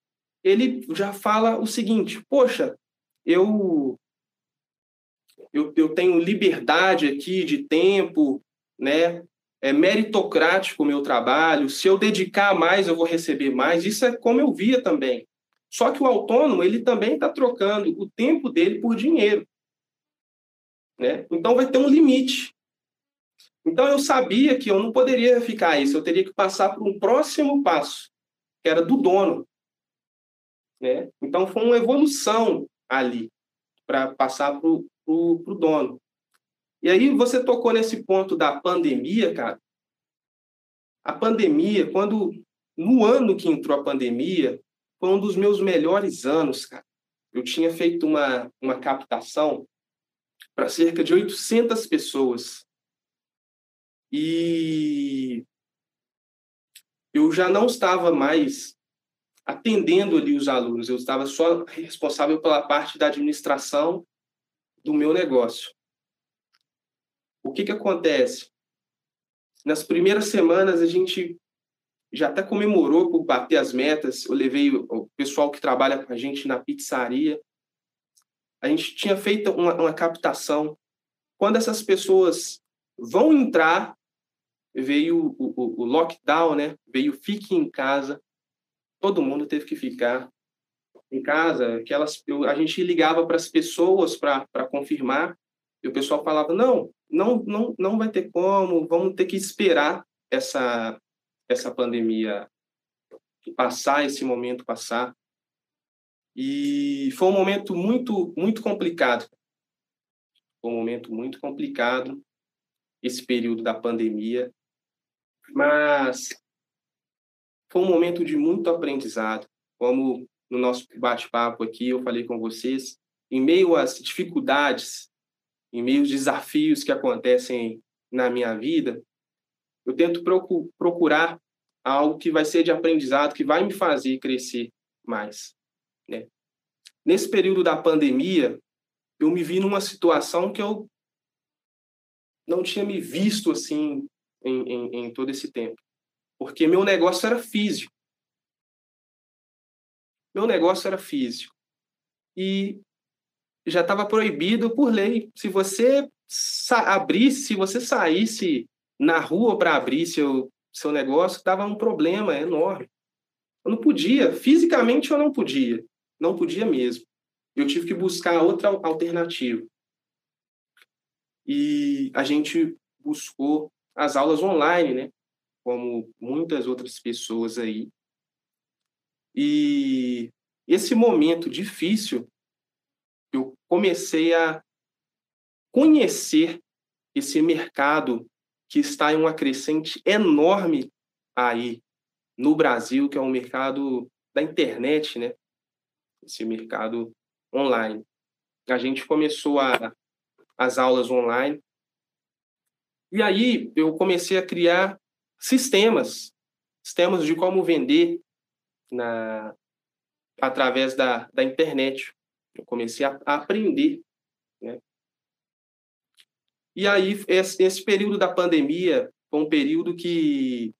ele já fala o seguinte: poxa, eu eu, eu tenho liberdade aqui de tempo, né? É meritocrático o meu trabalho. Se eu dedicar mais, eu vou receber mais. Isso é como eu via também. Só que o autônomo, ele também está trocando o tempo dele por dinheiro. Né? Então vai ter um limite. Então eu sabia que eu não poderia ficar isso, eu teria que passar para um próximo passo, que era do dono. Né? Então foi uma evolução ali para passar para o dono. E aí você tocou nesse ponto da pandemia, cara. A pandemia, quando no ano que entrou a pandemia, foi um dos meus melhores anos, cara. Eu tinha feito uma, uma captação para cerca de 800 pessoas. E eu já não estava mais atendendo ali os alunos, eu estava só responsável pela parte da administração do meu negócio. O que que acontece? Nas primeiras semanas a gente já até comemorou por bater as metas. Eu levei o pessoal que trabalha com a gente na pizzaria a gente tinha feito uma, uma captação. Quando essas pessoas vão entrar, veio o, o, o lockdown, né? Veio fique em casa, todo mundo teve que ficar. em casa, que elas, eu, a gente ligava para as pessoas para confirmar, e o pessoal falava, não, não, não, não vai ter como, vamos ter que esperar essa, essa pandemia passar, esse momento passar. E foi um momento muito, muito complicado. Foi um momento muito complicado, esse período da pandemia. Mas foi um momento de muito aprendizado. Como no nosso bate-papo aqui eu falei com vocês, em meio às dificuldades, em meio aos desafios que acontecem na minha vida, eu tento procurar algo que vai ser de aprendizado, que vai me fazer crescer mais. Né? Nesse período da pandemia, eu me vi numa situação que eu não tinha me visto assim em, em, em todo esse tempo, porque meu negócio era físico. Meu negócio era físico. E já estava proibido por lei. Se você abrisse, se você saísse na rua para abrir seu, seu negócio, dava um problema enorme. Eu não podia, fisicamente eu não podia, não podia mesmo. Eu tive que buscar outra alternativa. E a gente buscou as aulas online, né? Como muitas outras pessoas aí. E esse momento difícil, comecei a conhecer esse mercado que está em uma crescente enorme aí no Brasil, que é um mercado da internet, né? Esse mercado online. A gente começou a, as aulas online. E aí eu comecei a criar sistemas, sistemas de como vender na através da, da internet. Eu comecei a, aprender, né? E aí, esse, esse período da pandemia foi um período que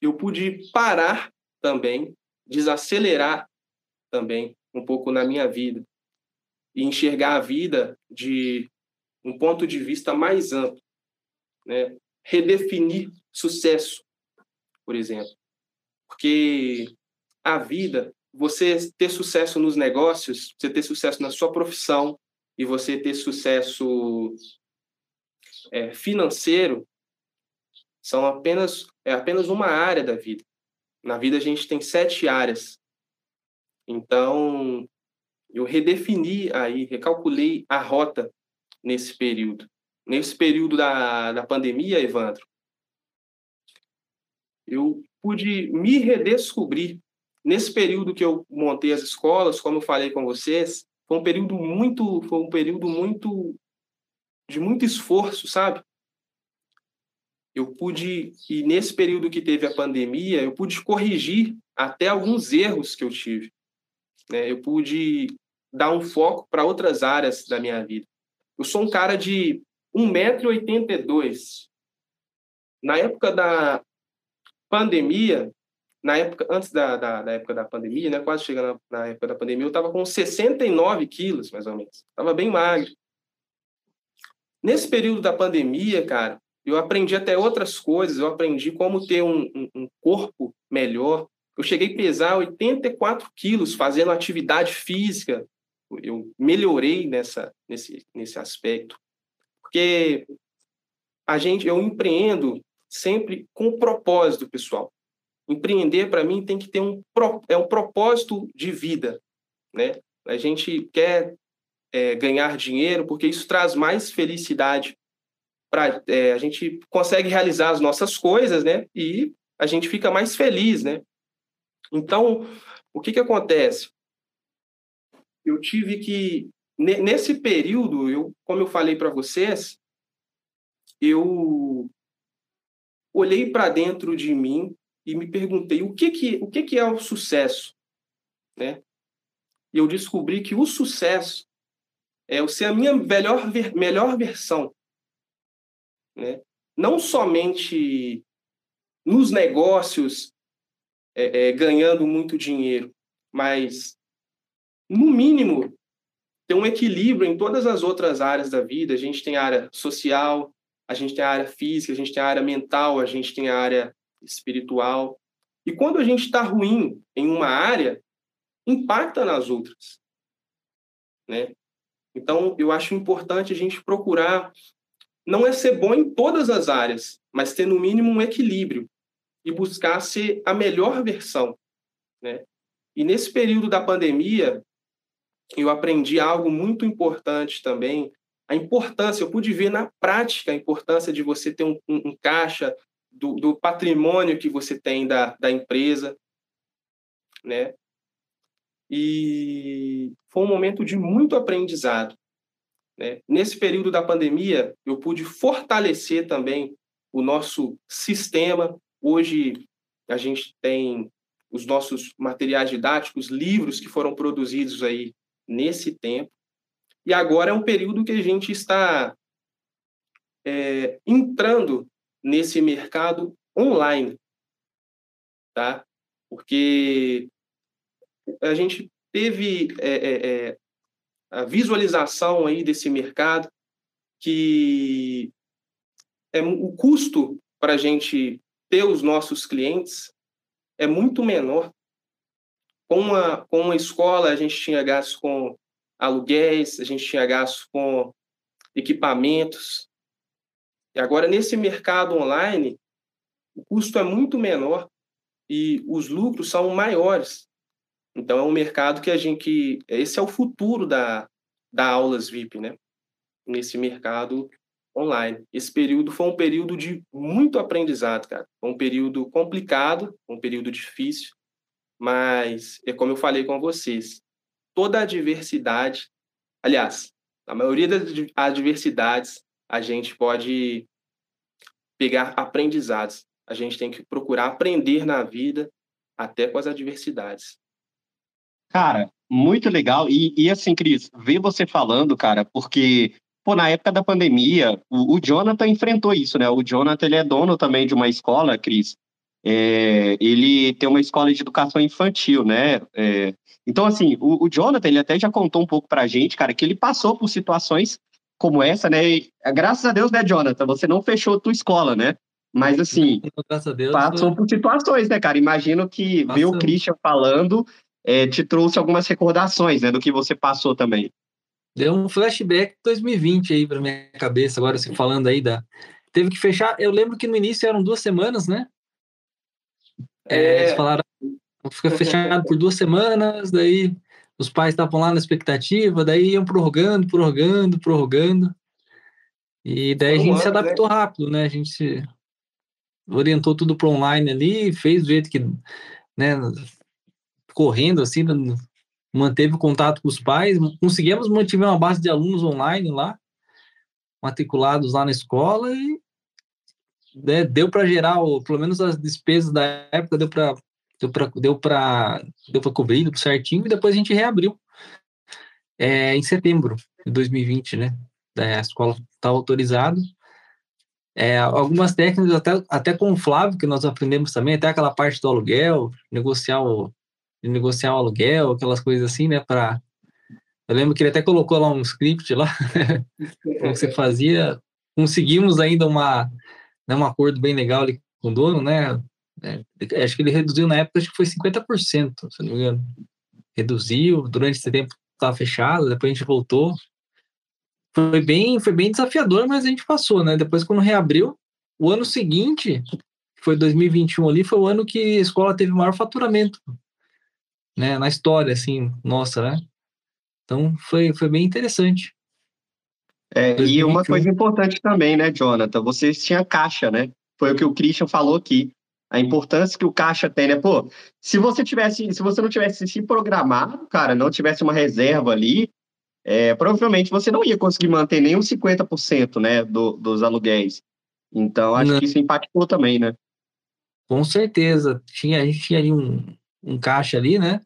eu pude parar também, desacelerar também um pouco na minha vida e enxergar a vida de um ponto de vista mais amplo, né? Redefinir sucesso, por exemplo. Porque a vida, você ter sucesso nos negócios, você ter sucesso na sua profissão, e você ter sucesso é, financeiro são apenas é apenas uma área da vida. Na vida a gente tem sete áreas. Então eu redefini aí, recalculei a rota nesse período. Nesse período da, da pandemia, Evandro, eu pude me redescobrir. Nesse período que eu montei as escolas, como eu falei com vocês, foi um período muito, foi um período muito de muito esforço, sabe? Eu pude e nesse período que teve a pandemia, eu pude corrigir até alguns erros que eu tive. Né? Eu pude dar um foco para outras áreas da minha vida. Eu sou um cara de 1,82m. Na época da pandemia, na época, antes da, da, da, época da pandemia, né, quase chegando na, na época da pandemia, eu estava com 69 quilos, mais ou menos. Estava bem magro. Nesse período da pandemia, cara, eu aprendi até outras coisas. Eu aprendi como ter um, um, um corpo melhor. Eu cheguei a pesar 84 quilos fazendo atividade física. Eu melhorei nessa, nesse, nesse aspecto. Porque a gente, eu empreendo sempre com propósito, pessoal empreender para mim tem que ter um é um propósito de vida, né? A gente quer é, ganhar dinheiro porque isso traz mais felicidade para é, a gente consegue realizar as nossas coisas, né? E a gente fica mais feliz, né? Então, o que que acontece? Eu tive que nesse período, eu, como eu falei para vocês, eu olhei para dentro de mim e me perguntei o que que, o que, que é o sucesso, né? E eu descobri que o sucesso é o ser a minha melhor, melhor versão, né? Não somente nos negócios é, é, ganhando muito dinheiro, mas no mínimo ter um equilíbrio em todas as outras áreas da vida. A gente tem a área social, a gente tem a área física, a gente tem a área mental, a gente tem a área espiritual. E quando a gente está ruim em uma área, impacta nas outras, né? Então, eu acho importante a gente procurar não é ser bom em todas as áreas, mas ter no mínimo um equilíbrio e buscar ser a melhor versão, né? E nesse período da pandemia, eu aprendi algo muito importante também, a importância, eu pude ver na prática a importância de você ter um, um, um caixa do, do, patrimônio que você tem da, da empresa, né? E foi um momento de muito aprendizado. Né? Nesse período da pandemia, eu pude fortalecer também o nosso sistema. Hoje, a gente tem os nossos materiais didáticos, livros que foram produzidos aí nesse tempo. E agora é um período que a gente está é, entrando nesse mercado online, tá? Porque a gente teve é, é, é, a visualização aí desse mercado que é o custo para a gente ter os nossos clientes é muito menor. Com uma, com uma escola, a gente tinha gasto com aluguéis, a gente tinha gasto com equipamentos. E agora, nesse mercado online, o custo é muito menor e os lucros são maiores. Então, é um mercado que a gente. Que, esse é o futuro da, da aulas VIP, né? Nesse mercado online. Esse período foi um período de muito aprendizado, cara. Foi um período complicado, um período difícil, mas é como eu falei com vocês, toda a diversidade, aliás, a maioria das adversidades a gente pode pegar aprendizados. A gente tem que procurar aprender na vida até com as adversidades. Cara, muito legal. E, e assim, Cris, ver você falando, cara, porque pô, na época da pandemia, o, o, Jonathan enfrentou isso, né? O Jonathan, ele é dono também de uma escola, Cris. É, ele tem uma escola de educação infantil, né? É, então, assim, o, o, Jonathan, ele até já contou um pouco pra gente, cara, que ele passou por situações como essa, né? E, graças a Deus, né, Jonathan? Você não fechou a tua escola, né? Mas, assim, Deus, passou por situações, né, cara? Imagino que ver o Christian falando é, te trouxe algumas recordações, né, do que você passou também. Deu um flashback 2020 aí para minha cabeça, agora assim, falando aí da. Teve que fechar. Eu lembro que no início eram duas semanas, né? É, é... Eles falaram, fica fechado por duas semanas, daí os pais estavam lá na expectativa, daí iam prorrogando, prorrogando, prorrogando. E daí a gente se adaptou né? rápido, né? A gente se orientou tudo para online ali, fez do jeito que, né, correndo assim, manteve o contato com os pais, conseguimos manter uma base de alunos online lá, matriculados lá na escola e né, deu para gerar, o, pelo menos as despesas da época deu para deu para deu para deu para cobrir certinho e depois a gente reabriu é, em setembro de 2020, né? A escola tá autorizada. É, algumas técnicas até, até com o Flávio que nós aprendemos também, até aquela parte do aluguel, negociar o, negociar o aluguel, aquelas coisas assim, né? Para eu lembro que ele até colocou lá um script lá que você fazia. Conseguimos ainda uma né, um acordo bem legal ali com o dono, né? É, acho que ele reduziu na época, acho que foi 50%, se não me engano. Reduziu, durante esse tempo estava fechado, depois a gente voltou. Foi bem, foi bem desafiador, mas a gente passou, né? Depois, quando reabriu, o ano seguinte, foi 2021 ali, foi o ano que a escola teve o maior faturamento né, na história, assim, nossa, né? Então foi, foi bem interessante. É, e uma coisa importante também, né, Jonathan? Vocês tinham caixa, né? Foi o que o Christian falou aqui. A importância que o caixa tem, né? Pô, se você tivesse, se você não tivesse se programado, cara, não tivesse uma reserva ali, é, provavelmente você não ia conseguir manter nem os 50%, né, do, dos aluguéis. Então, acho não. que isso impactou também, né? Com certeza. Tinha, a gente tinha ali um, um caixa ali, né?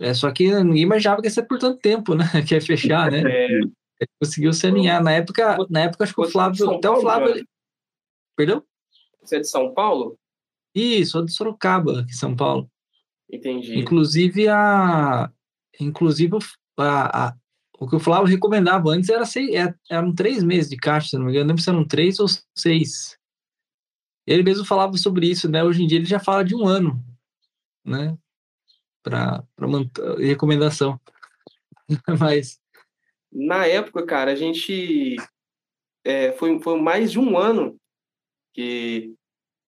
É, só que ninguém imaginava que ia ser por tanto tempo, né? Que ia fechar, né? É. Conseguiu se alinhar. Na época, na época acho que o Flávio, até o Flávio. Ele... Perdão? Você é de São Paulo? Isso, sou de Sorocaba, aqui em São Paulo. Entendi. Inclusive, a. Inclusive, a, a... o que o Flávio recomendava antes era seis, é, eram três meses de caixa, se não me engano, não lembro se eram três ou seis. Ele mesmo falava sobre isso, né? Hoje em dia ele já fala de um ano, né? para recomendação. Mas. Na época, cara, a gente. É, foi, foi mais de um ano que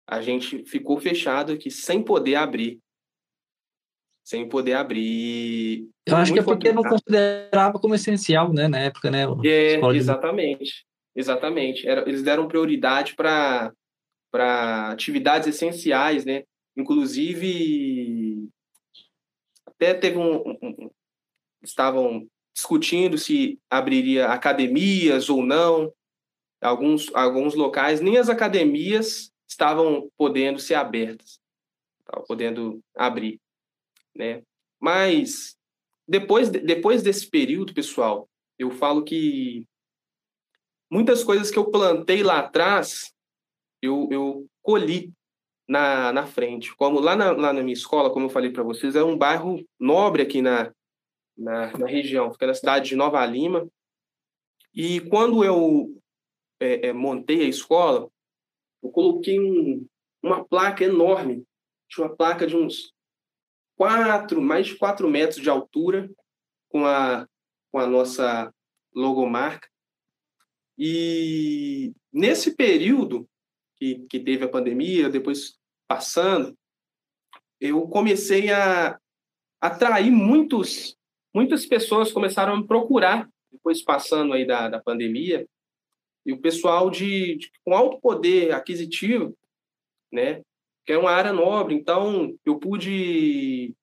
a gente ficou fechado aqui sem poder abrir. Sem poder abrir. Eu acho que é porque não considerava como essencial, né, na época, né? É, exatamente. Exatamente. Era, eles deram prioridade para atividades essenciais, né? Inclusive, até teve um, um, estavam discutindo se abriria academias ou não. Alguns, alguns locais, nem as academias estavam podendo ser abertas, estavam podendo abrir, né? Mas depois, depois desse período, pessoal, eu falo que muitas coisas que eu plantei lá atrás, eu, eu colhi na, na frente. Como lá na, lá na minha escola, como eu falei para vocês, é um bairro nobre aqui na, na, na, região, fica na cidade de Nova Lima. E quando eu é, é, montei a escola, eu coloquei um, uma placa enorme, tinha uma placa de uns quatro, mais de quatro metros de altura, com a, com a nossa logomarca. E nesse período que, que teve a pandemia, depois passando, eu comecei a atrair muitos, muitas pessoas começaram a me procurar, depois passando aí da, da pandemia, e o pessoal de, de com alto poder aquisitivo, né, que é uma área nobre, então eu pude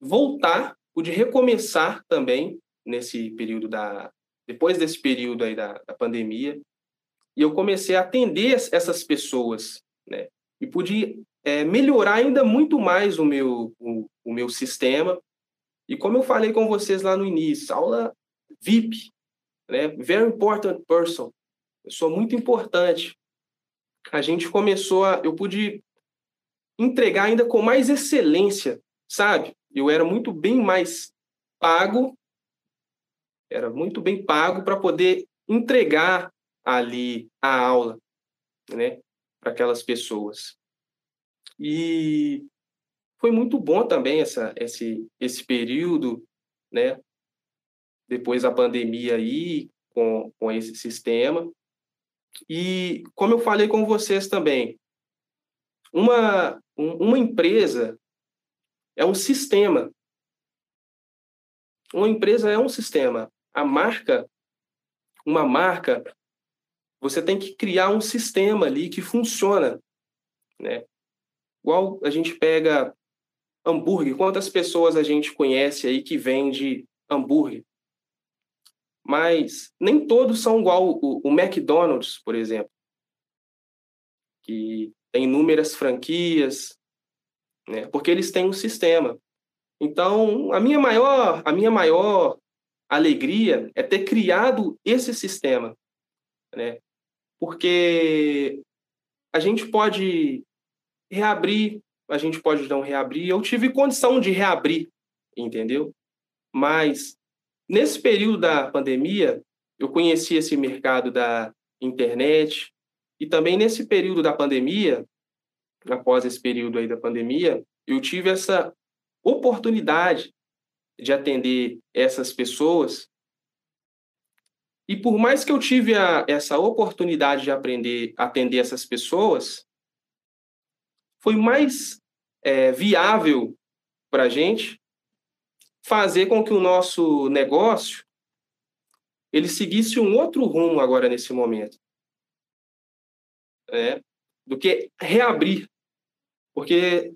voltar, pude recomeçar também nesse período da depois desse período aí da, da pandemia, e eu comecei a atender essas pessoas, né? E pude é, melhorar ainda muito mais o meu, o, o, meu sistema. E como eu falei com vocês lá no início, aula VIP, né? Very important person. Pessoa muito importante. A gente começou a... Eu pude entregar ainda com mais excelência, sabe? Eu era muito bem mais pago, era muito bem pago para poder entregar ali a aula, né, para aquelas pessoas. E foi muito bom também essa, esse, esse período, né, depois da pandemia aí, com, com esse sistema. E, como eu falei com vocês também, uma, uma empresa é um sistema. Uma empresa é um sistema. A marca, uma marca, você tem que criar um sistema ali que funciona, né? Igual a gente pega hambúrguer, quantas pessoas a gente conhece aí que vende hambúrguer? Mas nem todos são igual o, o McDonald's, por exemplo, que tem inúmeras franquias, né? Porque eles têm um sistema. Então, a minha maior, a minha maior alegria é ter criado esse sistema, né? porque a gente pode reabrir, a gente pode não reabrir. Eu tive condição de reabrir, entendeu? Mas nesse período da pandemia, eu conheci esse mercado da internet e também nesse período da pandemia, após esse período aí da pandemia, eu tive essa oportunidade de atender essas pessoas. E por mais que eu tive a, essa oportunidade de aprender atender essas pessoas, foi mais é, viável para a gente fazer com que o nosso negócio ele seguisse um outro rumo agora nesse momento, né? do que reabrir, porque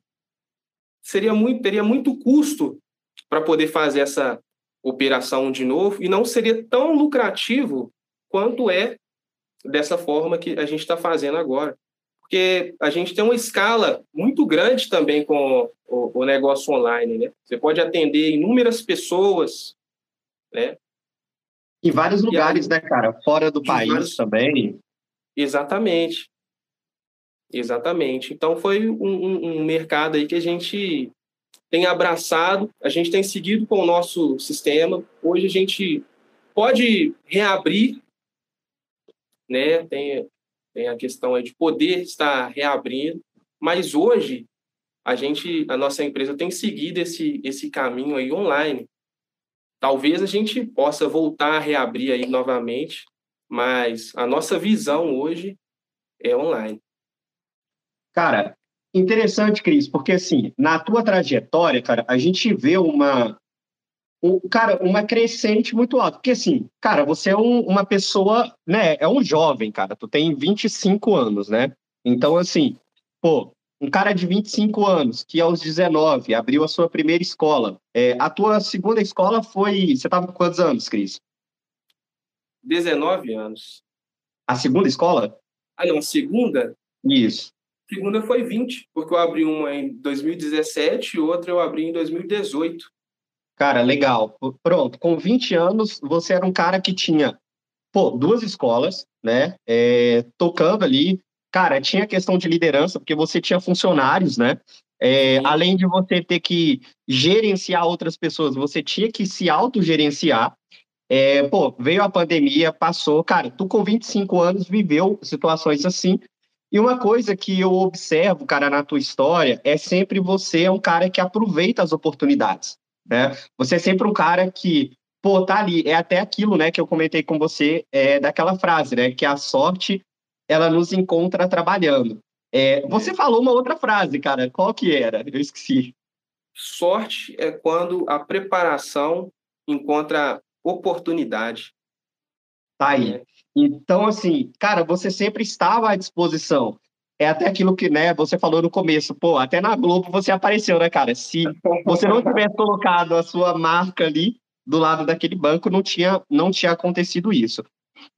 seria muito teria muito custo para poder fazer essa operação de novo e não seria tão lucrativo quanto é dessa forma que a gente está fazendo agora. Porque a gente tem uma escala muito grande também com o, o negócio online, né? Você pode atender inúmeras pessoas, né? Em vários lugares, aí, né, cara? Fora do país vários... também. Exatamente. Exatamente. Então foi um, um, um mercado aí que a gente tem abraçado, a gente tem seguido com o nosso sistema. Hoje a gente pode reabrir, né? Tem, tem a questão de poder estar reabrindo, mas hoje a gente, a nossa empresa tem seguido esse, esse caminho aí online. Talvez a gente possa voltar a reabrir aí novamente, mas a nossa visão hoje é online. Cara, interessante, Cris, porque assim, na tua trajetória, cara, a gente vê uma, um, cara, uma crescente muito alta. Porque assim, cara, você é um, uma pessoa, né, é um jovem, cara, tu tem 25 anos, né? Então, assim, pô, um cara de 25 anos, que aos 19 abriu a sua primeira escola. É, a tua segunda escola foi. Você estava com quantos anos, Cris? 19 anos. A segunda escola? Ah, não, a segunda? Isso. A segunda foi 20, porque eu abri uma em 2017 e outra eu abri em 2018. Cara, legal. Pronto, com 20 anos, você era um cara que tinha, pô, duas escolas, né? É, tocando ali cara, tinha questão de liderança, porque você tinha funcionários, né? É, além de você ter que gerenciar outras pessoas, você tinha que se autogerenciar. É, pô, veio a pandemia, passou. Cara, tu com 25 anos viveu situações assim. E uma coisa que eu observo, cara, na tua história, é sempre você é um cara que aproveita as oportunidades, né? Você é sempre um cara que, pô, tá ali. É até aquilo, né, que eu comentei com você, é, daquela frase, né, que a sorte ela nos encontra trabalhando. É, você falou uma outra frase, cara. Qual que era? Eu esqueci. Sorte é quando a preparação encontra oportunidade. Tá aí. É. Então, assim, cara, você sempre estava à disposição. É até aquilo que, né, você falou no começo, pô, até na Globo você apareceu, né, cara? Se você não tivesse colocado a sua marca ali do lado daquele banco, não tinha, não tinha acontecido isso.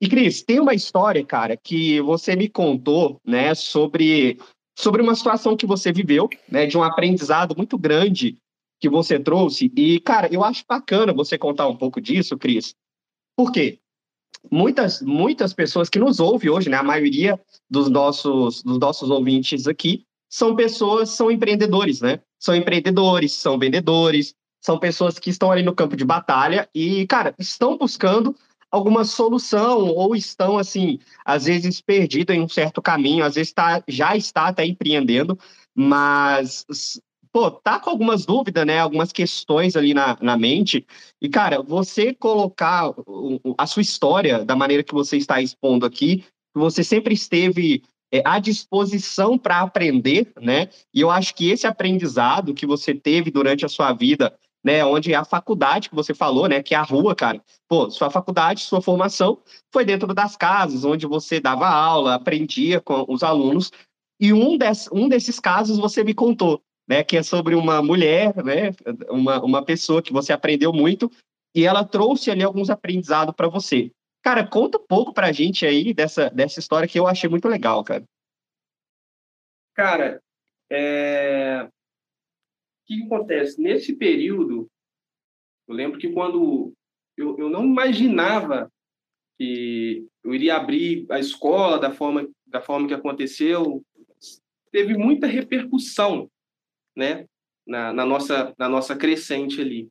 E, Cris, tem uma história, cara, que você me contou, né, sobre, sobre uma situação que você viveu, né, de um aprendizado muito grande que você trouxe. E, cara, eu acho bacana você contar um pouco disso, Cris. Por quê? Muitas, muitas pessoas que nos ouvem hoje, né, a maioria dos nossos, dos nossos ouvintes aqui, são pessoas, são empreendedores, né? São empreendedores, são vendedores, são pessoas que estão ali no campo de batalha e, cara, estão buscando alguma solução ou estão assim às vezes perdidos em um certo caminho, às vezes tá, já está até empreendendo, mas pô, tá com algumas dúvidas, né? Algumas questões ali na, na mente. E, cara, você colocar a sua história da maneira que você está expondo aqui, você sempre esteve é, à disposição para aprender, né? E eu acho que esse aprendizado que você teve durante a sua vida né, onde a faculdade que você falou, né, que é a rua, cara. Pô, sua faculdade, sua formação foi dentro das casas, onde você dava aula, aprendia com os alunos. E um, des, um desses casos você me contou, né, que é sobre uma mulher, né, uma, uma pessoa que você aprendeu muito, e ela trouxe ali alguns aprendizados para você. Cara, conta um pouco para a gente aí dessa, dessa história que eu achei muito legal, cara. Cara, é que, que acontece? Nesse período, eu lembro que quando eu, eu não imaginava que eu iria abrir a escola da forma, da forma que aconteceu, teve muita repercussão né, na, na, nossa, na nossa crescente ali.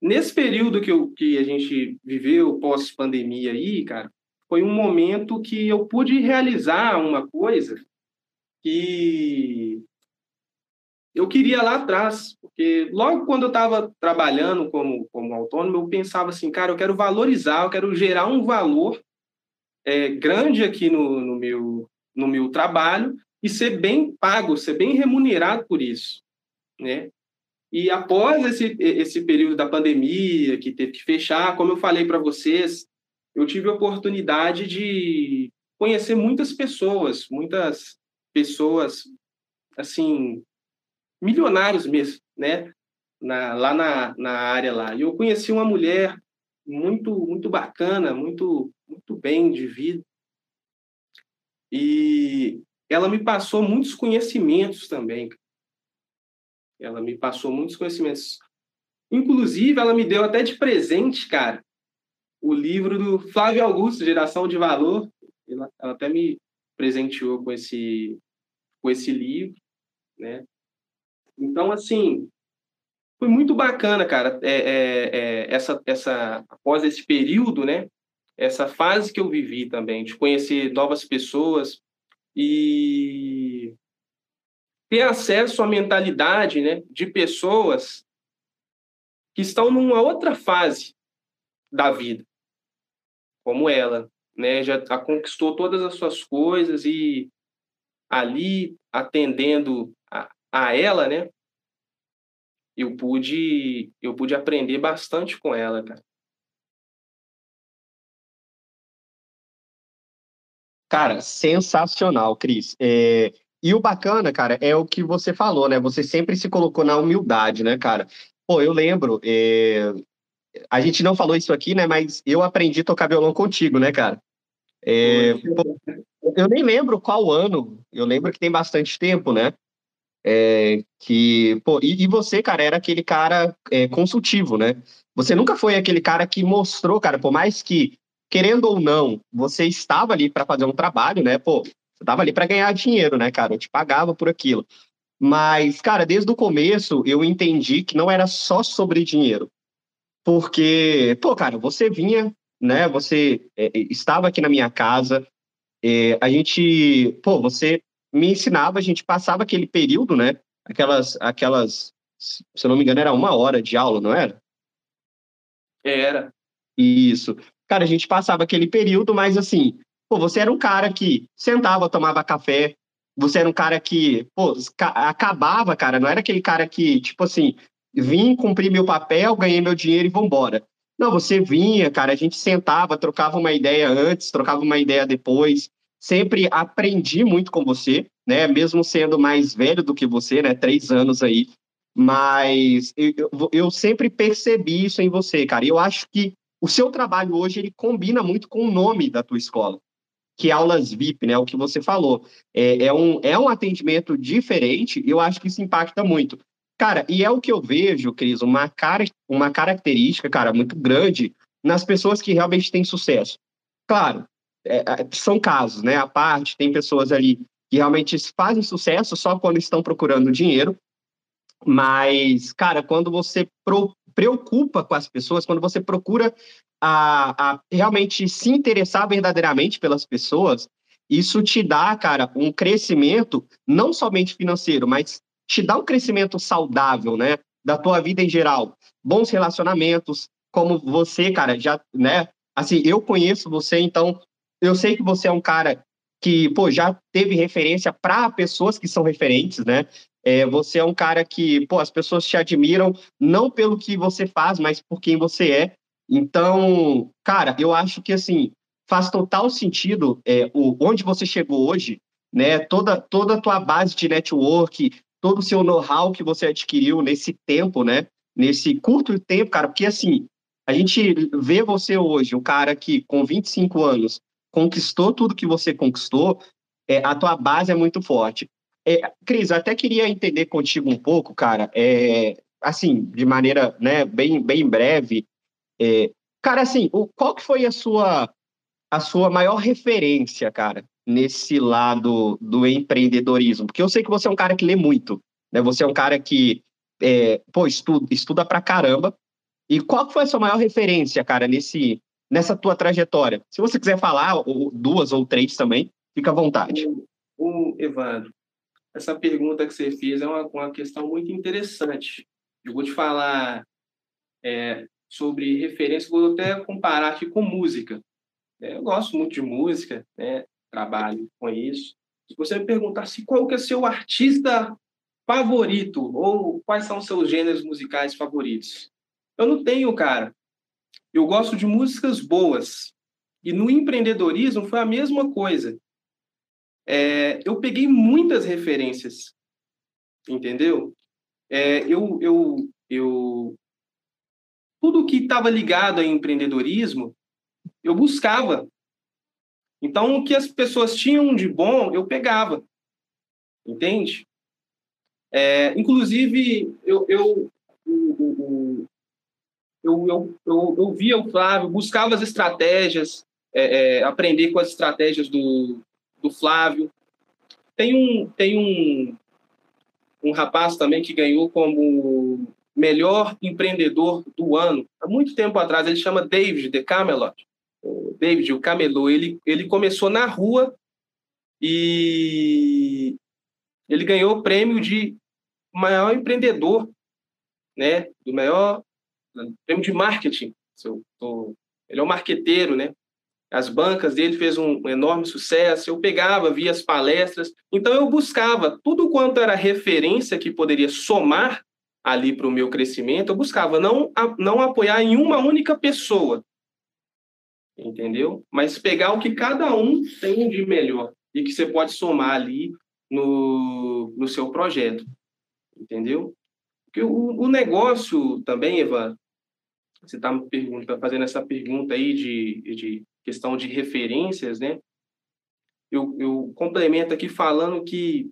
Nesse período que, eu, que a gente viveu pós-pandemia aí, cara, foi um momento que eu pude realizar uma coisa que eu queria lá atrás, porque logo quando eu estava trabalhando como, como autônomo, eu pensava assim, cara, eu quero valorizar, eu quero gerar um valor é, grande aqui no, no, meu, no meu trabalho e ser bem pago, ser bem remunerado por isso, né? E após esse, esse período da pandemia, que teve que fechar, como eu falei para vocês, eu tive a oportunidade de conhecer muitas pessoas, muitas pessoas, assim, milionários mesmo, né? Na, lá na, na área lá. E eu conheci uma mulher muito muito bacana, muito muito bem de vida. E ela me passou muitos conhecimentos também. Ela me passou muitos conhecimentos. Inclusive, ela me deu até de presente, cara, o livro do Flávio Augusto, Geração de Valor. Ela, ela até me presenteou com esse, com esse livro, né? Então, assim, foi muito bacana, cara, é, é, é, essa, essa, após esse período, né? Essa fase que eu vivi também, de conhecer novas pessoas e ter acesso à mentalidade né, de pessoas que estão numa outra fase da vida, como ela, né? Já conquistou todas as suas coisas e ali atendendo a, a ela, né? Eu pude eu pude aprender bastante com ela, cara. Cara, sensacional, Cris. É, e o bacana, cara, é o que você falou, né? Você sempre se colocou na humildade, né, cara? Pô, eu lembro, é... a gente não falou isso aqui, né? Mas eu aprendi a tocar violão contigo, né, cara? É... Pô, eu nem lembro qual ano, eu lembro que tem bastante tempo, né? É, que, pô, e, e, você, cara, era aquele cara é, consultivo, né? Você nunca foi aquele cara que mostrou, cara, por mais que, querendo ou não, você estava ali para fazer um trabalho, né? Pô, você estava ali para ganhar dinheiro, né, cara? Eu te pagava por aquilo. Mas, cara, desde o começo eu entendi que não era só sobre dinheiro. Porque, pô, cara, você vinha, né? Você é, estava aqui na minha casa, é, a gente, pô, você me ensinava, a gente passava aquele período, né? Aquelas, aquelas, se eu não me engano, era uma hora de aula, não era? Era. Isso. Cara, a gente passava aquele período, mas assim, pô, você era um cara que sentava, tomava café, você era um cara que, pô, acabava, cara, não era aquele cara que, tipo assim, vim cumprir meu papel, ganhei meu dinheiro e vambora. Não, você vinha, cara, a gente sentava, trocava uma ideia antes, trocava uma ideia depois. Sempre aprendi muito com você, né? Mesmo sendo mais velho do que você, né? Três anos aí. Mas eu, eu sempre percebi isso em você, cara. Eu acho que o seu trabalho hoje ele combina muito com o nome da tua escola, que é aulas VIP, né? O que você falou. É, é, um, é um atendimento diferente e eu acho que isso impacta muito. Cara, e é o que eu vejo, Cris, uma, cara, uma característica, cara, muito grande nas pessoas que realmente têm sucesso. Claro, é, é, são casos, né? A parte, tem pessoas ali que realmente fazem sucesso só quando estão procurando dinheiro. Mas, cara, quando você pro, preocupa com as pessoas, quando você procura a, a realmente se interessar verdadeiramente pelas pessoas, isso te dá, cara, um crescimento não somente financeiro, mas te dá um crescimento saudável, né? Da tua vida em geral. Bons relacionamentos, como você, cara, já, né? Assim, eu conheço você, então eu sei que você é um cara que, pô, já teve referência para pessoas que são referentes, né? É, você é um cara que, pô, as pessoas te admiram não pelo que você faz, mas por quem você é. Então, cara, eu acho que, assim, faz total sentido é, o, onde você chegou hoje, né? Toda, toda a tua base de network, todo o seu know-how que você adquiriu nesse tempo, né? Nesse curto tempo, cara, porque assim, a gente vê você hoje, o cara que com 25 anos conquistou tudo que você conquistou, é, a tua base é muito forte. É, Cris, até queria entender contigo um pouco, cara, é, assim, de maneira né, bem, bem breve. É, cara, assim, o, qual que foi a sua, a sua maior referência, cara, nesse lado do empreendedorismo? Porque eu sei que você é um cara que lê muito, né? Você é um cara que, é, pô, estuda, estuda pra caramba. E qual foi a sua maior referência, cara, nesse, nessa tua trajetória? Se você quiser falar, ou duas ou três também, fica à vontade. O, o Evandro, essa pergunta que você fez é uma, uma questão muito interessante. Eu vou te falar é, sobre referência, vou até comparar aqui com música. É, eu gosto muito de música, né? trabalho com isso. Se você me perguntasse qual que é seu artista favorito ou quais são seus gêneros musicais favoritos, eu não tenho, cara. Eu gosto de músicas boas. E no empreendedorismo foi a mesma coisa. É, eu peguei muitas referências, entendeu? É, eu, eu, eu, tudo que estava ligado a empreendedorismo, eu buscava. Então, o que as pessoas tinham de bom, eu pegava. Entende? É, inclusive, eu, eu, eu, eu, eu, eu, via o Flávio, buscava as estratégias, é, é, aprender com as estratégias do, do Flávio. Tem um, tem um, um rapaz também que ganhou como melhor empreendedor do ano, há muito tempo atrás, ele chama David de Camelot o David, o camelô, ele, ele começou na rua e ele ganhou o prêmio de maior empreendedor, né? Do maior prêmio de marketing. Ele é um marqueteiro, né? As bancas dele fez um enorme sucesso. Eu pegava, via as palestras. Então eu buscava tudo quanto era referência que poderia somar ali para o meu crescimento. Eu buscava não não apoiar em uma única pessoa, entendeu? Mas pegar o que cada um tem de melhor e que você pode somar ali no, no seu projeto, entendeu? Porque o, o negócio também, Evan, você está perguntando, fazendo essa pergunta aí de, de questão de referências, né? Eu, eu complemento aqui falando que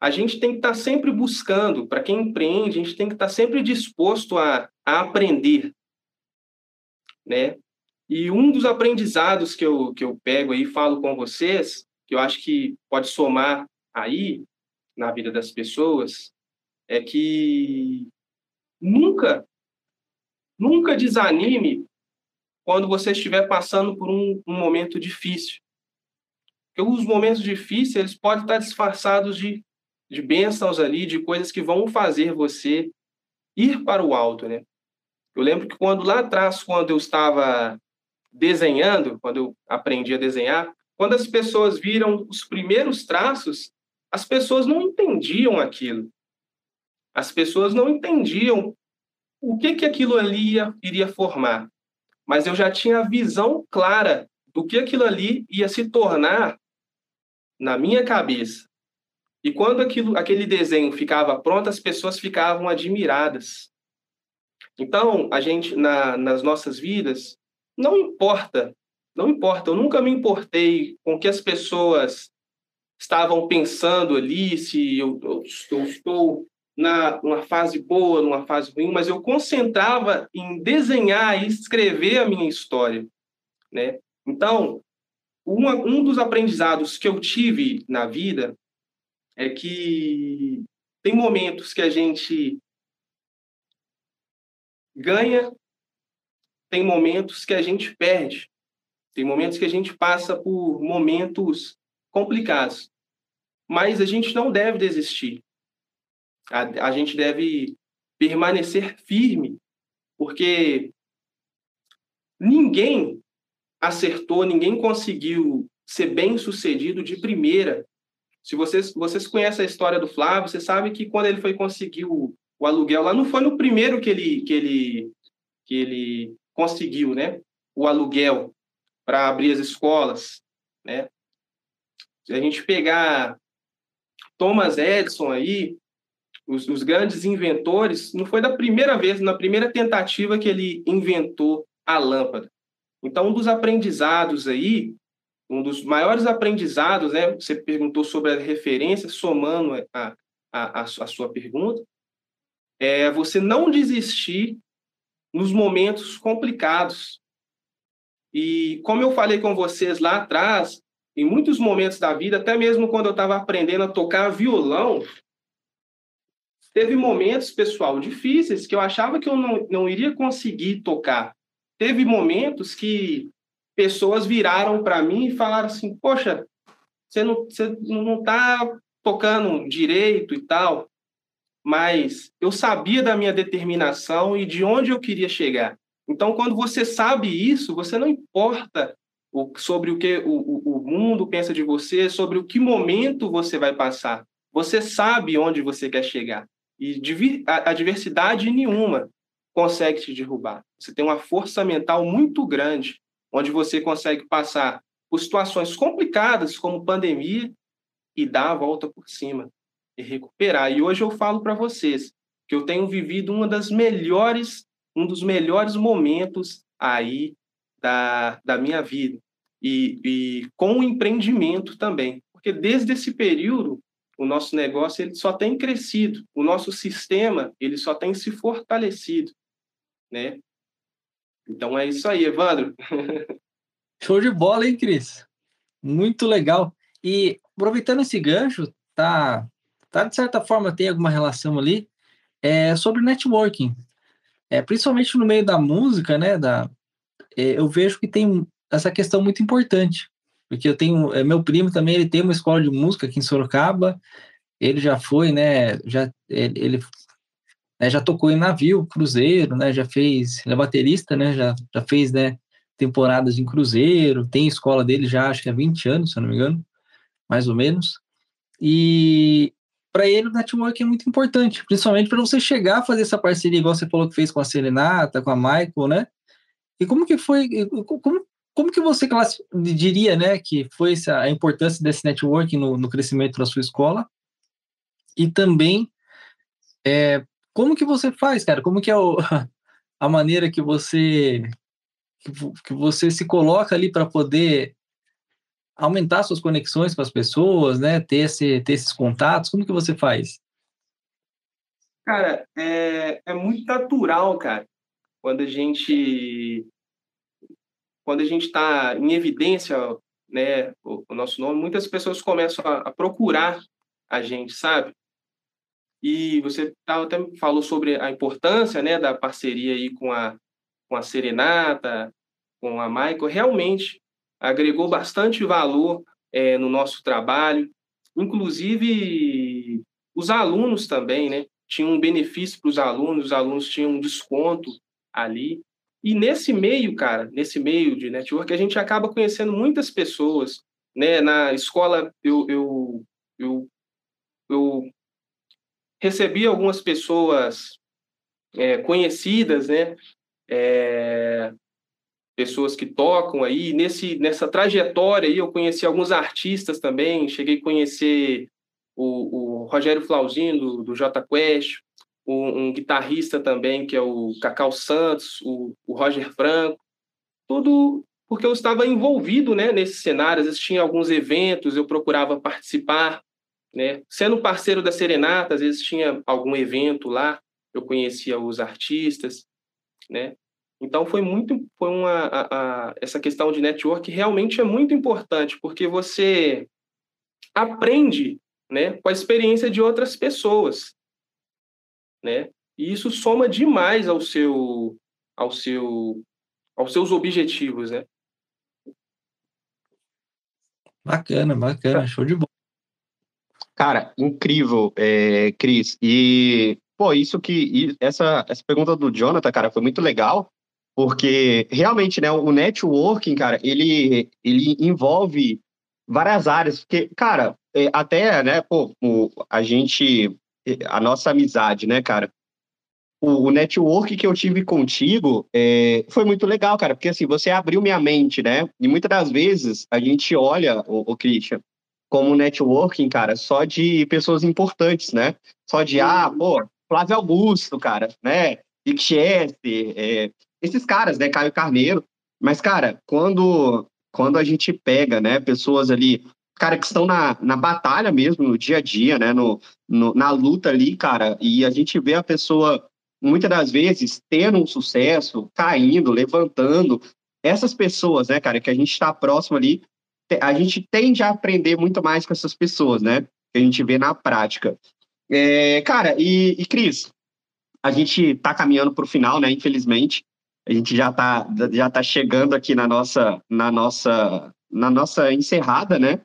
a gente tem que estar tá sempre buscando, para quem empreende, a gente tem que estar tá sempre disposto a, a aprender, né? E um dos aprendizados que eu, que eu pego aí falo com vocês, que eu acho que pode somar aí na vida das pessoas, é que nunca, nunca desanime quando você estiver passando por um, um momento difícil. Porque os momentos difíceis eles podem estar disfarçados de, de bênçãos ali, de coisas que vão fazer você ir para o alto, né? Eu lembro que quando lá atrás, quando eu estava desenhando, quando eu aprendi a desenhar, quando as pessoas viram os primeiros traços, as pessoas não entendiam aquilo. As pessoas não entendiam o que que aquilo ali ia, iria formar. Mas eu já tinha a visão clara do que aquilo ali ia se tornar na minha cabeça. E quando aquilo, aquele desenho ficava pronto, as pessoas ficavam admiradas. Então, a gente, na, nas nossas vidas, não importa, não importa. Eu nunca me importei com o que as pessoas estavam pensando ali, se eu, eu, eu estou na numa fase boa, numa fase ruim, mas eu concentrava em desenhar e escrever a minha história, né? Então, uma, um dos aprendizados que eu tive na vida é que tem momentos que a gente ganha tem momentos que a gente perde, tem momentos que a gente passa por momentos complicados, mas a gente não deve desistir. A, a gente deve permanecer firme, porque ninguém acertou, ninguém conseguiu ser bem sucedido de primeira. Se vocês, vocês conhecem a história do Flávio, você sabe que quando ele foi conseguir o, o aluguel lá, não foi no primeiro que ele, que ele, que ele conseguiu, né, o aluguel para abrir as escolas, né? Se a gente pegar Thomas Edison aí, os, os, grandes inventores, não foi da primeira vez, na primeira tentativa que ele inventou a lâmpada. Então, um dos aprendizados aí, um dos maiores aprendizados, né? Você perguntou sobre a referência, somando a, a, a, sua pergunta, é você não desistir nos momentos complicados. E como eu falei com vocês lá atrás, em muitos momentos da vida, até mesmo quando eu estava aprendendo a tocar violão, teve momentos, pessoal, difíceis que eu achava que eu não, não iria conseguir tocar. Teve momentos que pessoas viraram para mim e falaram assim: Poxa, você não você não tá tocando direito e tal mas eu sabia da minha determinação e de onde eu queria chegar. Então, quando você sabe isso, você não importa o, sobre o que o, o mundo pensa de você, sobre o que momento você vai passar. Você sabe onde você quer chegar. E a, diversidade nenhuma consegue te derrubar. Você tem uma força mental muito grande, onde você consegue passar por situações complicadas, como pandemia, e dar a volta por cima e recuperar. E hoje eu falo para vocês que eu tenho vivido uma das melhores, um dos melhores momentos aí da, da minha vida. E, e com o empreendimento também. Porque desde esse período, o nosso negócio ele só tem crescido, o nosso sistema ele só tem se fortalecido, né? Então é isso aí, Evandro. Show de bola, hein, Cris? Muito legal. E aproveitando esse gancho, tá tá, de certa forma tem alguma relação ali, é sobre networking. É, principalmente no meio da música, né, da, é, eu vejo que tem essa questão muito importante, porque eu tenho, é, meu primo também, ele tem uma escola de música aqui em Sorocaba, ele já foi, né? Já ele, ele né, já tocou em navio, cruzeiro, né? Já fez, ele é baterista, né? Já, já fez, né? Temporadas em cruzeiro, tem escola dele já, acho que há 20 anos, se eu não me engano, mais ou menos. E para ele o network é muito importante, principalmente para você chegar a fazer essa parceria, igual você falou que fez com a Serenata, com a Michael, né? E como que foi, como, como que você diria, né, que foi a importância desse networking no, no crescimento da sua escola? E também, é, como que você faz, cara? Como que é o, a maneira que você que você se coloca ali para poder aumentar suas conexões com as pessoas, né? Ter, esse, ter esses contatos, como que você faz? Cara, é, é muito natural, cara, quando a gente quando a gente está em evidência, né, o, o, nosso nome, muitas pessoas começam a, a, procurar a gente, sabe? E você até falou sobre a importância, né, da parceria aí com a com a Serenata, com a Michael. Realmente agregou bastante valor é, no nosso trabalho. Inclusive os alunos também, né? Tinha um benefício para os alunos, os alunos tinham um desconto ali. E nesse meio, cara, nesse meio de network, a gente acaba conhecendo muitas pessoas. Né? Na escola, eu, eu, eu, eu recebi algumas pessoas é, conhecidas, né? É, pessoas que tocam aí. Nesse, nessa trajetória aí, eu conheci alguns artistas também. Cheguei a conhecer o, o Rogério Flauzino, do, do J Quest, um, um, guitarrista também, que é o Cacau Santos, o, o, Roger Franco, tudo porque eu estava envolvido né, nesse cenário, às vezes tinha alguns eventos, eu procurava participar, né? sendo parceiro da Serenata, às vezes tinha algum evento lá, eu conhecia os artistas, né? Então foi muito, foi uma, a, a, essa questão de network realmente é muito importante, porque você aprende né, com a experiência de outras pessoas né? E isso soma demais ao seu, ao seu, aos seus objetivos, né? Bacana, bacana, show de bola. Cara, incrível, é, Cris. E, pô, isso que. Essa, essa pergunta do Jonathan, cara, foi muito legal, porque realmente, né, o networking, cara, ele, ele envolve várias áreas. Porque, cara, é, até, né, pô, a gente a nossa amizade, né, cara? O, o network que eu tive contigo é, foi muito legal, cara, porque assim, você abriu minha mente, né? E muitas das vezes a gente olha, o, o Christian, como networking, cara, só de pessoas importantes, né? Só de, ah, pô, Flávio Augusto, cara, né? Dick Chester, é, esses caras, né? Caio Carneiro. Mas, cara, quando, quando a gente pega, né, pessoas ali cara, que estão na, na batalha mesmo, no dia a dia, né? No, no, na luta ali, cara, e a gente vê a pessoa, muitas das vezes, tendo um sucesso, caindo, levantando. Essas pessoas, né, cara, que a gente está próximo ali, a gente tende a aprender muito mais com essas pessoas, né? Que a gente vê na prática. É, cara, e, e Cris, a gente está caminhando para o final, né? Infelizmente, a gente já está já tá chegando aqui na nossa, na nossa, na nossa encerrada, né?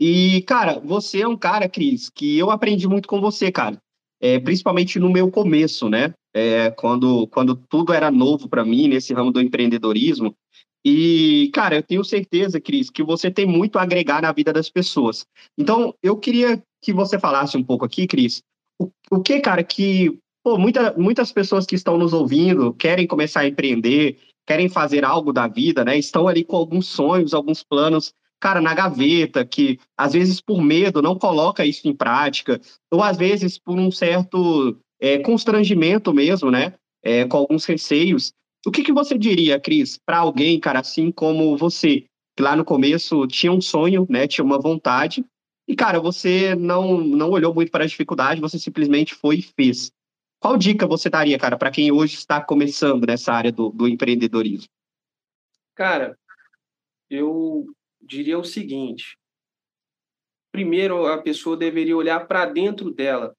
E, cara, você é um cara, Cris, que eu aprendi muito com você, cara. É, principalmente no meu começo, né? É, quando, quando tudo era novo para mim nesse ramo do empreendedorismo. E, cara, eu tenho certeza, Cris, que você tem muito a agregar na vida das pessoas. Então, eu queria que você falasse um pouco aqui, Cris, o, o que, cara, que pô, muita, muitas pessoas que estão nos ouvindo querem começar a empreender, querem fazer algo da vida, né? Estão ali com alguns sonhos, alguns planos cara, na gaveta, que às vezes por medo não coloca isso em prática, ou às vezes por um certo é, constrangimento mesmo, né? É, com alguns receios. O que, que você diria, Cris, para alguém, cara, assim como você, que lá no começo tinha um sonho, né? Tinha uma vontade, e, cara, você não, não olhou muito para a dificuldade, você simplesmente foi e fez. Qual dica você daria, cara, para quem hoje está começando nessa área do, do empreendedorismo? Cara, eu diria o seguinte: primeiro, a pessoa deveria olhar para dentro dela.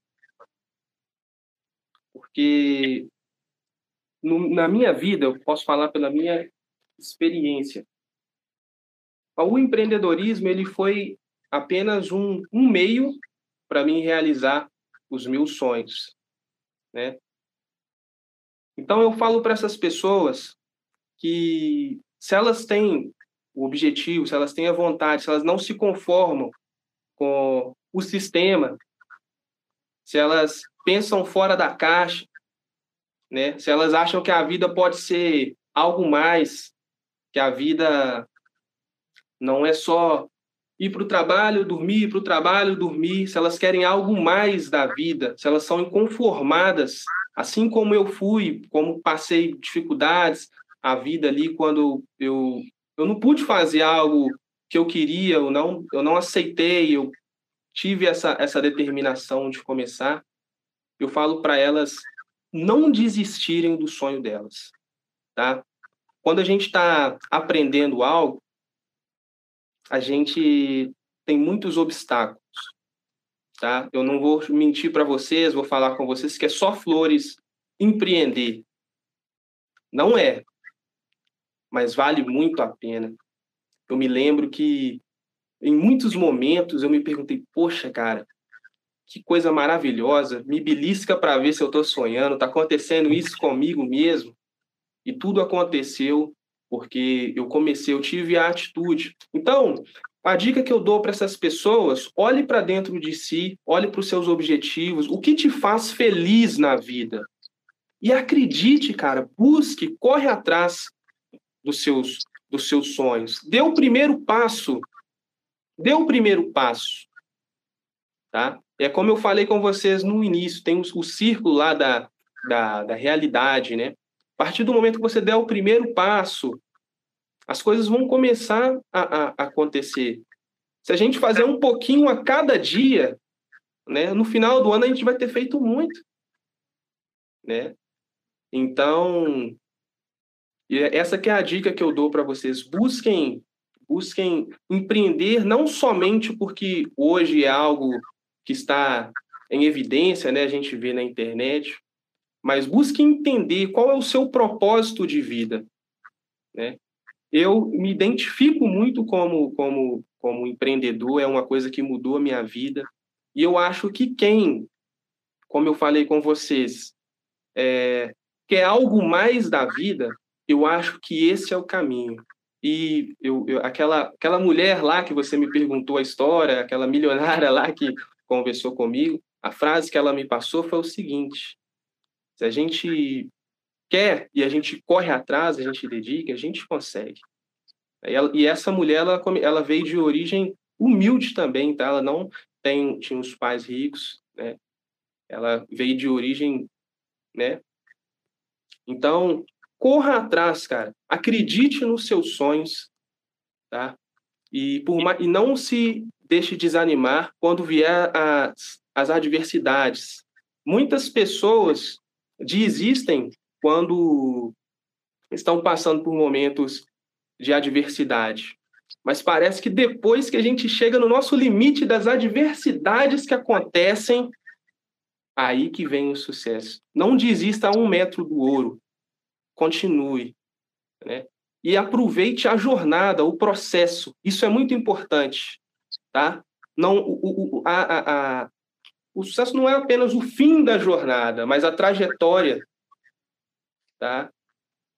Porque no, na minha vida, eu posso falar pela minha experiência, o empreendedorismo ele foi apenas um, um meio para mim realizar os meus sonhos, né? Então eu falo para essas pessoas que se elas têm o objetivo, se elas têm a vontade, se elas não se conformam com o sistema, se elas pensam fora da caixa, né? Se elas acham que a vida pode ser algo mais, que a vida não é só ir para o trabalho, dormir, para o trabalho, dormir, se elas querem algo mais da vida, se elas são inconformadas, assim como eu fui, como passei dificuldades, a vida ali quando eu eu não pude fazer algo que eu queria, eu não eu não aceitei, eu tive essa essa determinação de começar. Eu falo para elas não desistirem do sonho delas, tá? Quando a gente está aprendendo algo, a gente tem muitos obstáculos, tá? Eu não vou mentir para vocês, vou falar com vocês que é só flores empreender. Não é, mas vale muito a pena. Eu me lembro que em muitos momentos eu me perguntei, poxa, cara, que coisa maravilhosa, me belisca para ver se eu estou sonhando, está acontecendo isso comigo mesmo. E tudo aconteceu porque eu comecei, eu tive a atitude. Então, a dica que eu dou para essas pessoas, olhe para dentro de si, olhe para os seus objetivos, o que te faz feliz na vida. E acredite, cara, busque, corre atrás dos seus dos seus sonhos. Dê o primeiro passo. Dê o primeiro passo. Tá? É como eu falei com vocês no início, tem o, o círculo lá da, da, da realidade, né? A partir do momento que você der o primeiro passo, as coisas vão começar a, a acontecer. Se a gente fazer um pouquinho a cada dia, né, no final do ano a gente vai ter feito muito, né? Então, essa que é a dica que eu dou para vocês. Busquem, busquem empreender não somente porque hoje é algo que está em evidência, né? A gente vê na internet, mas busque entender qual é o seu propósito de vida, né? Eu me identifico muito como como como empreendedor, é uma coisa que mudou a minha vida. E eu acho que quem, como eu falei com vocês, é, quer algo mais da vida, eu acho que esse é o caminho. E eu, eu, aquela, aquela mulher lá que você me perguntou a história, aquela milionária lá que conversou comigo, a frase que ela me passou foi o seguinte: se a gente quer e a gente corre atrás, a gente dedica, a gente consegue. E, ela, e essa mulher, ela, ela veio de origem humilde também, tá? Ela não tem, tinha os pais ricos, né? Ela veio de origem, né? Então, corra atrás, cara. Acredite nos seus sonhos, tá? E, por, e não se deixe desanimar quando vier as, as adversidades. Muitas pessoas desistem quando estão passando por momentos de adversidade. Mas parece que depois que a gente chega no nosso limite das adversidades que acontecem, aí que vem o sucesso. Não desista a um metro do ouro. Continue. Né? E aproveite a jornada, o processo. Isso é muito importante. Tá? Não, o, o, a, a, a, o sucesso não é apenas o fim da jornada, mas a trajetória. Tá?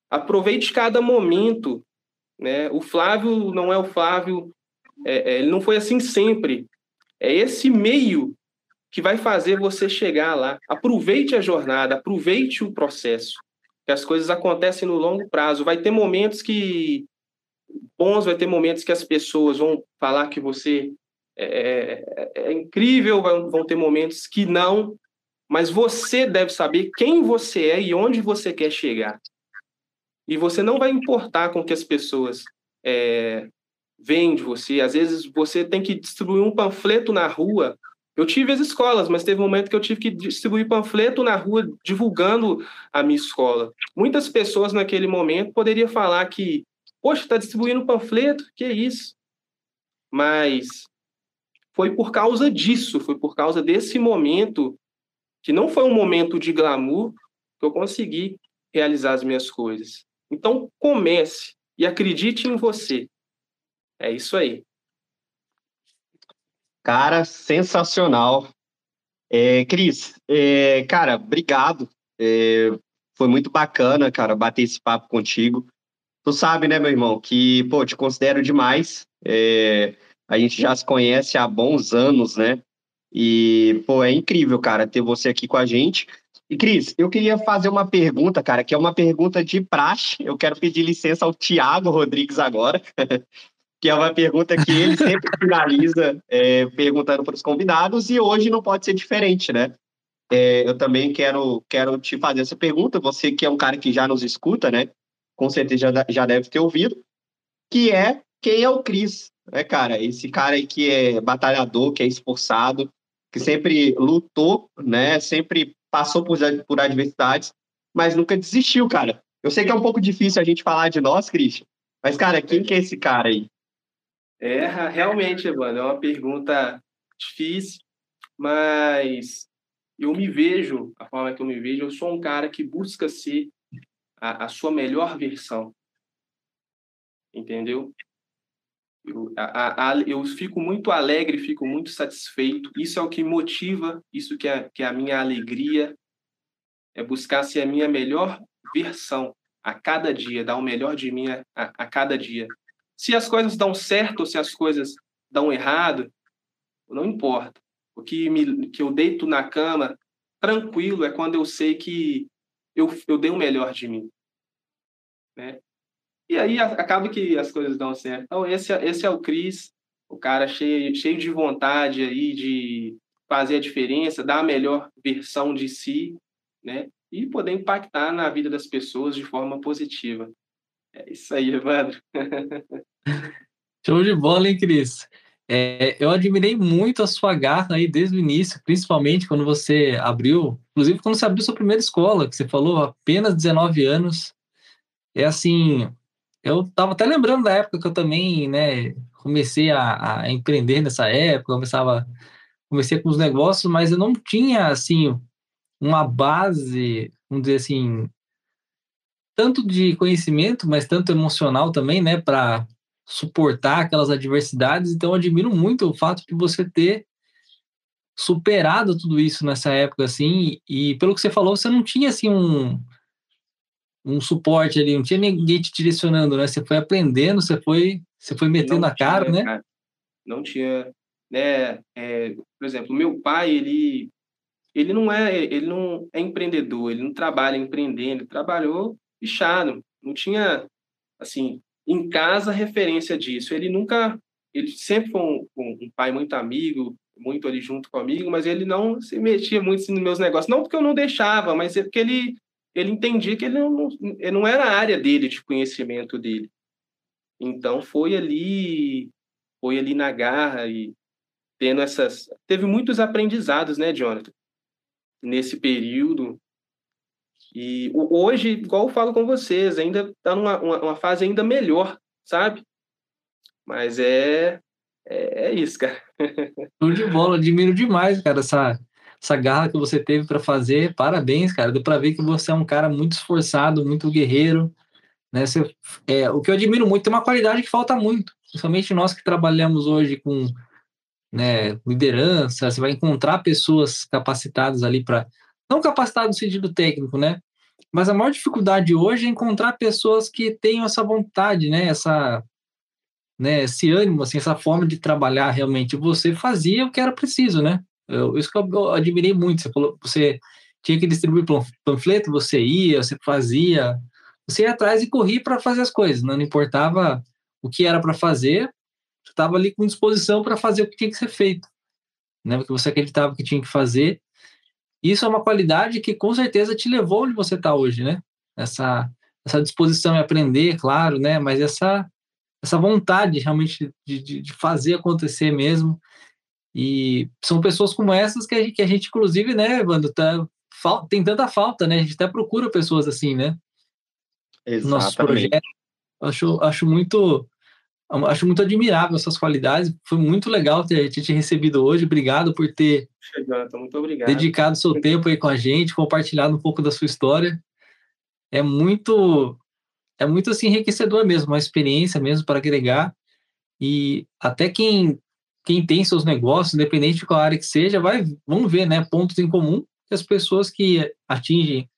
Aproveite cada momento. Né? O Flávio não é o Flávio, é, é, ele não foi assim sempre. É esse meio que vai fazer você chegar lá. Aproveite a jornada, aproveite o processo. Que as coisas acontecem no longo prazo. Vai ter momentos que bons, vai ter momentos que as pessoas vão falar que você é, é, é incrível, vão, vão ter momentos que não, mas você deve saber quem você é e onde você quer chegar. E você não vai importar com que as pessoas é, veem de você. Às vezes você tem que distribuir um panfleto na rua. Eu tive as escolas, mas teve um momento que eu tive que distribuir panfleto na rua divulgando a minha escola. Muitas pessoas naquele momento poderiam falar que, poxa, está distribuindo panfleto, que isso? Mas foi por causa disso, foi por causa desse momento, que não foi um momento de glamour, que eu consegui realizar as minhas coisas. Então, comece e acredite em você. É isso aí. Cara, sensacional. É, Cris, é, cara, obrigado. É, foi muito bacana, cara, bater esse papo contigo. Tu sabe, né, meu irmão, que, pô, te considero demais. É, a gente já se conhece há bons anos, né? E, pô, é incrível, cara, ter você aqui com a gente. E, Cris, eu queria fazer uma pergunta, cara, que é uma pergunta de praxe. Eu quero pedir licença ao Tiago Rodrigues agora, que é uma pergunta que ele sempre finaliza é, perguntando para os convidados, e hoje não pode ser diferente, né? É, eu também quero, quero te fazer essa pergunta, você que é um cara que já nos escuta, né? Com certeza já, já deve ter ouvido, que é quem é o Cris, né, cara? Esse cara aí que é batalhador, que é esforçado, que sempre lutou, né? Sempre passou por, por adversidades, mas nunca desistiu, cara. Eu sei que é um pouco difícil a gente falar de nós, Christian, mas, cara, quem que é esse cara aí? É, realmente, Evandro, é uma pergunta difícil, mas eu me vejo, a forma que eu me vejo, eu sou um cara que busca ser a, a sua melhor versão. Entendeu? Eu, a, a, eu fico muito alegre, fico muito satisfeito. Isso é o que motiva, isso que é, que é a minha alegria, é buscar ser a minha melhor versão a cada dia, dar o melhor de mim a, a cada dia. Se as coisas dão certo ou se as coisas dão errado, não importa. O que, me, que eu deito na cama tranquilo é quando eu sei que eu, eu dei o melhor de mim. Né? E aí acaba que as coisas dão certo. Então, esse, é, esse é o Cris, o cara cheio, cheio de vontade aí de fazer a diferença, dar a melhor versão de si, né? E poder impactar na vida das pessoas de forma positiva. É isso aí, Evandro. Show de bola, hein, Cris? É, eu admirei muito a sua garra aí desde o início, principalmente quando você abriu, inclusive quando você abriu sua primeira escola, que você falou apenas 19 anos. É assim, eu estava até lembrando da época que eu também, né, comecei a, a empreender nessa época, começava, comecei com os negócios, mas eu não tinha, assim, uma base, vamos dizer assim, tanto de conhecimento, mas tanto emocional também, né, para suportar aquelas adversidades. Então, eu admiro muito o fato de você ter superado tudo isso nessa época, assim, e pelo que você falou, você não tinha, assim, um, um suporte ali, não tinha ninguém te direcionando, né? Você foi aprendendo, você foi, você foi metendo não a cara, tinha, né? Cara, não tinha, né? É, por exemplo, meu pai, ele ele não é ele não é empreendedor, ele não trabalha empreendendo, ele trabalhou fechado, não tinha assim em casa referência disso. Ele nunca, ele sempre foi um, um, pai muito amigo, muito ali junto comigo, mas ele não se metia muito assim, nos meus negócios, não porque eu não deixava, mas é porque ele ele entendia que ele não, ele não era a área dele de conhecimento dele. Então foi ali, foi ali na garra e tendo essas, teve muitos aprendizados, né, Jonathan, nesse período. E hoje, igual eu falo com vocês, ainda está numa uma, fase ainda melhor, sabe? Mas é é, é isso, cara. Tudo de bola, admiro demais, cara, essa essa garra que você teve para fazer. Parabéns, cara. Deu para ver que você é um cara muito esforçado, muito guerreiro. Né? Você, é, o que eu admiro muito é uma qualidade que falta muito, principalmente nós que trabalhamos hoje com né, liderança. Você vai encontrar pessoas capacitadas ali para. Não capacitadas no sentido técnico, né? Mas a maior dificuldade hoje é encontrar pessoas que tenham essa vontade, né? Essa, né? Esse ânimo, assim, essa forma de trabalhar realmente. Você fazia o que era preciso, né? Eu, isso que eu admirei muito. Você falou, você tinha que distribuir panfleto, você ia, você fazia, você ia atrás e corria para fazer as coisas. Não, importava o que era para fazer, você estava ali com disposição para fazer o que tinha que ser feito, né? Porque você acreditava que tinha que fazer. Isso é uma qualidade que com certeza te levou onde você está hoje, né? Essa essa disposição em aprender, claro, né? Mas essa essa vontade realmente de, de, de fazer acontecer mesmo. E são pessoas como essas que a gente, que a gente inclusive, né, Evandro, tá, tem tanta falta, né? A gente até procura pessoas assim, né? Exatamente. Nossos projetos. Acho, acho muito acho muito admirável essas qualidades. Foi muito legal ter, ter te recebido hoje. Obrigado por ter muito obrigado. dedicado seu tempo aí com a gente, compartilhado um pouco da sua história. É muito é muito assim enriquecedor mesmo, uma experiência mesmo para agregar. E até quem quem tem seus negócios, independente de qual área que seja, vai, vão ver, né, pontos em comum que as pessoas que atingem,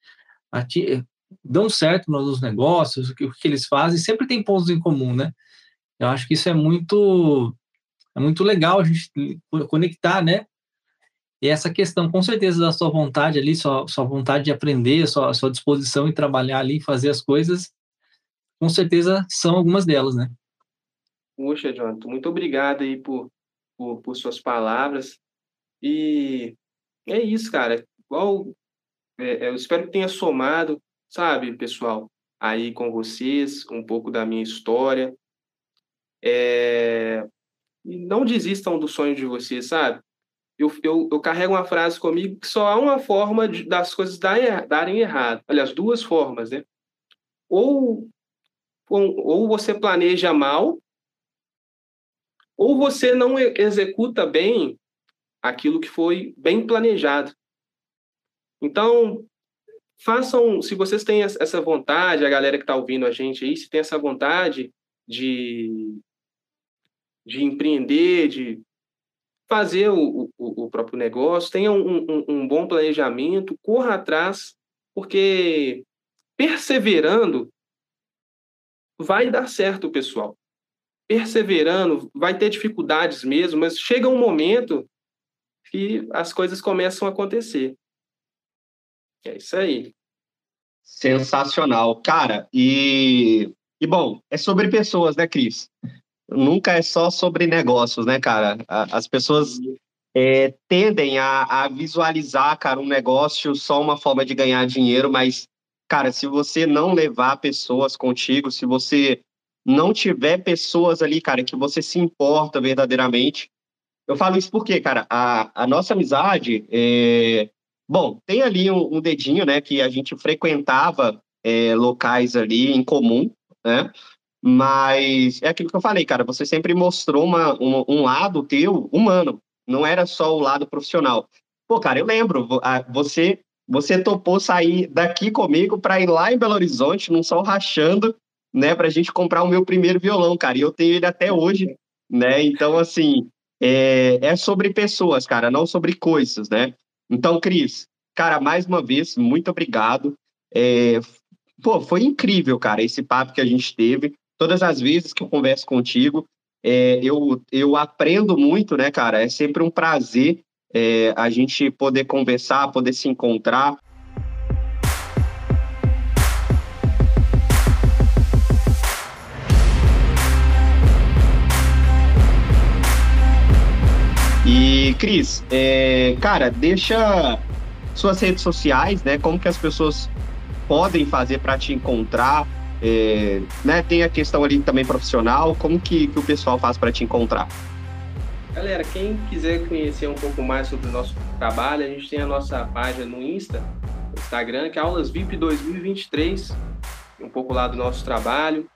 atingem dão certo nos negócios, o que, o que eles fazem, sempre tem pontos em comum, né? Eu acho que isso é muito é muito legal a gente conectar, né? E essa questão, com certeza, da sua vontade ali, sua, sua vontade de aprender, sua, sua disposição em trabalhar ali, fazer as coisas, com certeza são algumas delas, né? Poxa, Jonathan, muito obrigado aí por, por, por suas palavras. E é isso, cara. É, é, eu espero que tenha somado, sabe, pessoal, aí com vocês, um pouco da minha história. É... Não desistam do sonho de vocês, sabe? Eu, eu, eu carrego uma frase comigo que só há uma forma de, das coisas darem, darem errado. Aliás, duas formas, né? Ou, ou você planeja mal, ou você não executa bem aquilo que foi bem planejado. Então, façam, se vocês têm essa vontade, a galera que está ouvindo a gente aí, se tem essa vontade de, de empreender, de fazer o, o, o próprio negócio, tenha um, um, um bom planejamento, corra atrás, porque perseverando vai dar certo, pessoal perseverando, vai ter dificuldades mesmo, mas chega um momento que as coisas começam a acontecer. É isso aí. Sensacional. Cara, e, e bom, é sobre pessoas, né, Cris? Nunca é só sobre negócios, né, cara? As pessoas é, tendem a, a visualizar, cara, um negócio só uma forma de ganhar dinheiro, mas, cara, se você não levar pessoas contigo, se você não tiver pessoas ali, cara, que você se importa verdadeiramente. Eu falo isso porque, cara, a, a nossa amizade, é... bom, tem ali um, um, dedinho, né, que a gente frequentava é, locais ali em comum, né, mas é aquilo que eu falei, cara, você sempre mostrou uma, um, lado teu humano, não era só o lado profissional. Pô, cara, eu lembro, você você topou sair daqui comigo para ir lá em Belo Horizonte, num sol rachando, né, para a gente comprar o meu primeiro violão, cara. E eu tenho ele até hoje, né? Então, assim, é, é sobre pessoas, cara, não sobre coisas, né? Então, Cris, cara, mais uma vez, muito obrigado. É, pô, foi incrível, cara, esse papo que a gente teve. Todas as vezes que eu converso contigo, é, eu, eu aprendo muito, né, cara? É sempre um prazer é, a gente poder conversar, poder se encontrar. E, Cris, é, cara, deixa suas redes sociais, né? Como que as pessoas podem fazer para te encontrar? É, né, tem a questão ali também profissional, como que, que o pessoal faz para te encontrar? Galera, quem quiser conhecer um pouco mais sobre o nosso trabalho, a gente tem a nossa página no Insta, no Instagram, que é Aulas VIP 2023, um pouco lá do nosso trabalho.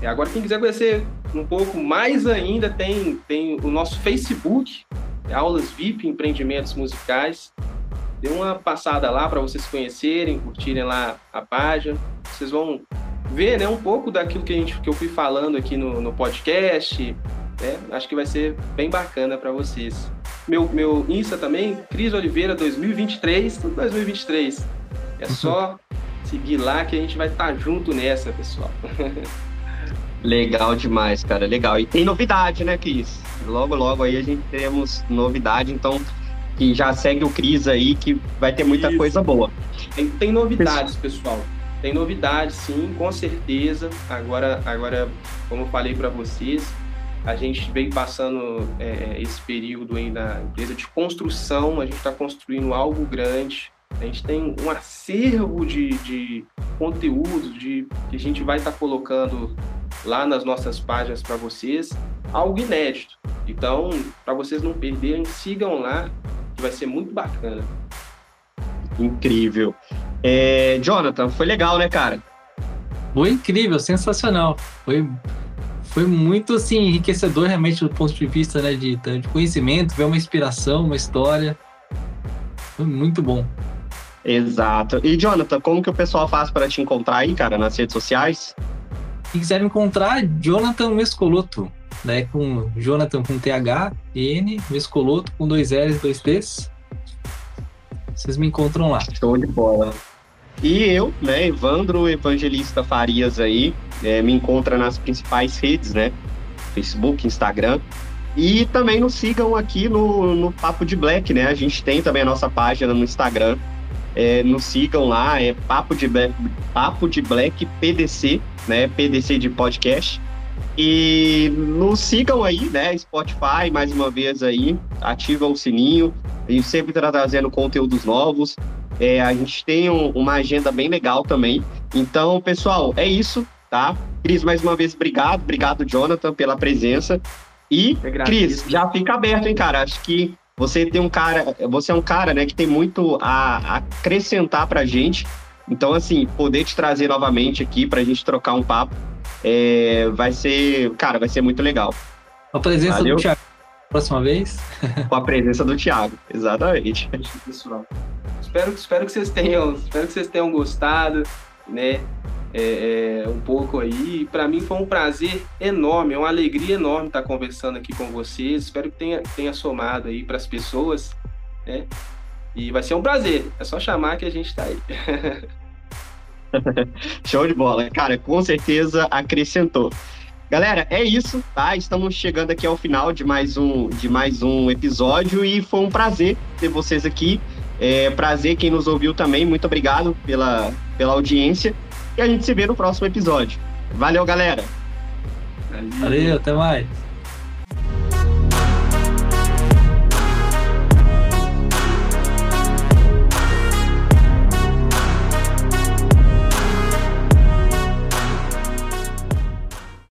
E agora, quem quiser conhecer um pouco mais ainda, tem, tem o nosso Facebook, aulas VIP empreendimentos musicais. Dê uma passada lá para vocês conhecerem, curtirem lá a página. Vocês vão ver né, um pouco daquilo que, a gente, que eu fui falando aqui no, no podcast. Né? Acho que vai ser bem bacana para vocês. Meu, meu Insta também, Cris Oliveira 2023, tudo 2023. É só seguir lá que a gente vai estar tá junto nessa, pessoal. Legal demais, cara, legal. E tem novidade, né, Cris? Logo, logo aí a gente temos novidade, então que já segue o Cris aí, que vai ter muita Isso. coisa boa. Tem, tem novidades, pessoal. Tem novidades, sim, com certeza. Agora, agora como eu falei para vocês, a gente vem passando é, esse período aí na empresa de construção, a gente está construindo algo grande. A gente tem um acervo de, de conteúdo de, que a gente vai estar tá colocando lá nas nossas páginas para vocês, algo inédito. Então, para vocês não perderem, sigam lá, que vai ser muito bacana. Incrível. É, Jonathan, foi legal, né, cara? Foi incrível, sensacional. Foi, foi muito assim, enriquecedor realmente do ponto de vista né, de, de conhecimento, ver uma inspiração, uma história. Foi muito bom. Exato. E, Jonathan, como que o pessoal faz para te encontrar aí, cara, nas redes sociais? Se quiser me encontrar, Jonathan Mescoloto. né? Com Jonathan com TH, N, Mescoloto com dois L's, dois T's. Vocês me encontram lá. Show de bola. E eu, né, Evandro Evangelista Farias aí, é, me encontra nas principais redes, né? Facebook, Instagram. E também nos sigam aqui no, no Papo de Black, né? A gente tem também a nossa página no Instagram. É, nos sigam lá, é Papo de, Black, Papo de Black PDC, né? PDC de podcast. E nos sigam aí, né? Spotify, mais uma vez aí, ativa o sininho. A gente sempre está trazendo conteúdos novos. É, a gente tem um, uma agenda bem legal também. Então, pessoal, é isso, tá? Cris, mais uma vez, obrigado. Obrigado, Jonathan, pela presença. E, Cris, já fica aberto, hein, cara? Acho que você tem um cara, você é um cara, né, que tem muito a, acrescentar pra gente. Então, assim, poder te trazer novamente aqui pra gente trocar um papo é, vai ser, cara, vai ser muito legal. A presença Valeu. do Thiago próxima vez. Com a presença do Thiago, exatamente. Pessoal, espero, espero que vocês tenham, espero que vocês tenham gostado, né? É, é, um pouco aí. Para mim foi um prazer enorme, é uma alegria enorme estar conversando aqui com vocês. Espero que tenha, tenha somado aí para as pessoas, né? E vai ser um prazer. É só chamar que a gente está aí. Show de bola. Cara, com certeza acrescentou. Galera, é isso, tá? Estamos chegando aqui ao final de mais um, de mais um episódio e foi um prazer ter vocês aqui. É, prazer quem nos ouviu também. Muito obrigado pela, pela audiência. E a gente se vê no próximo episódio. Valeu, galera. Valeu, até mais.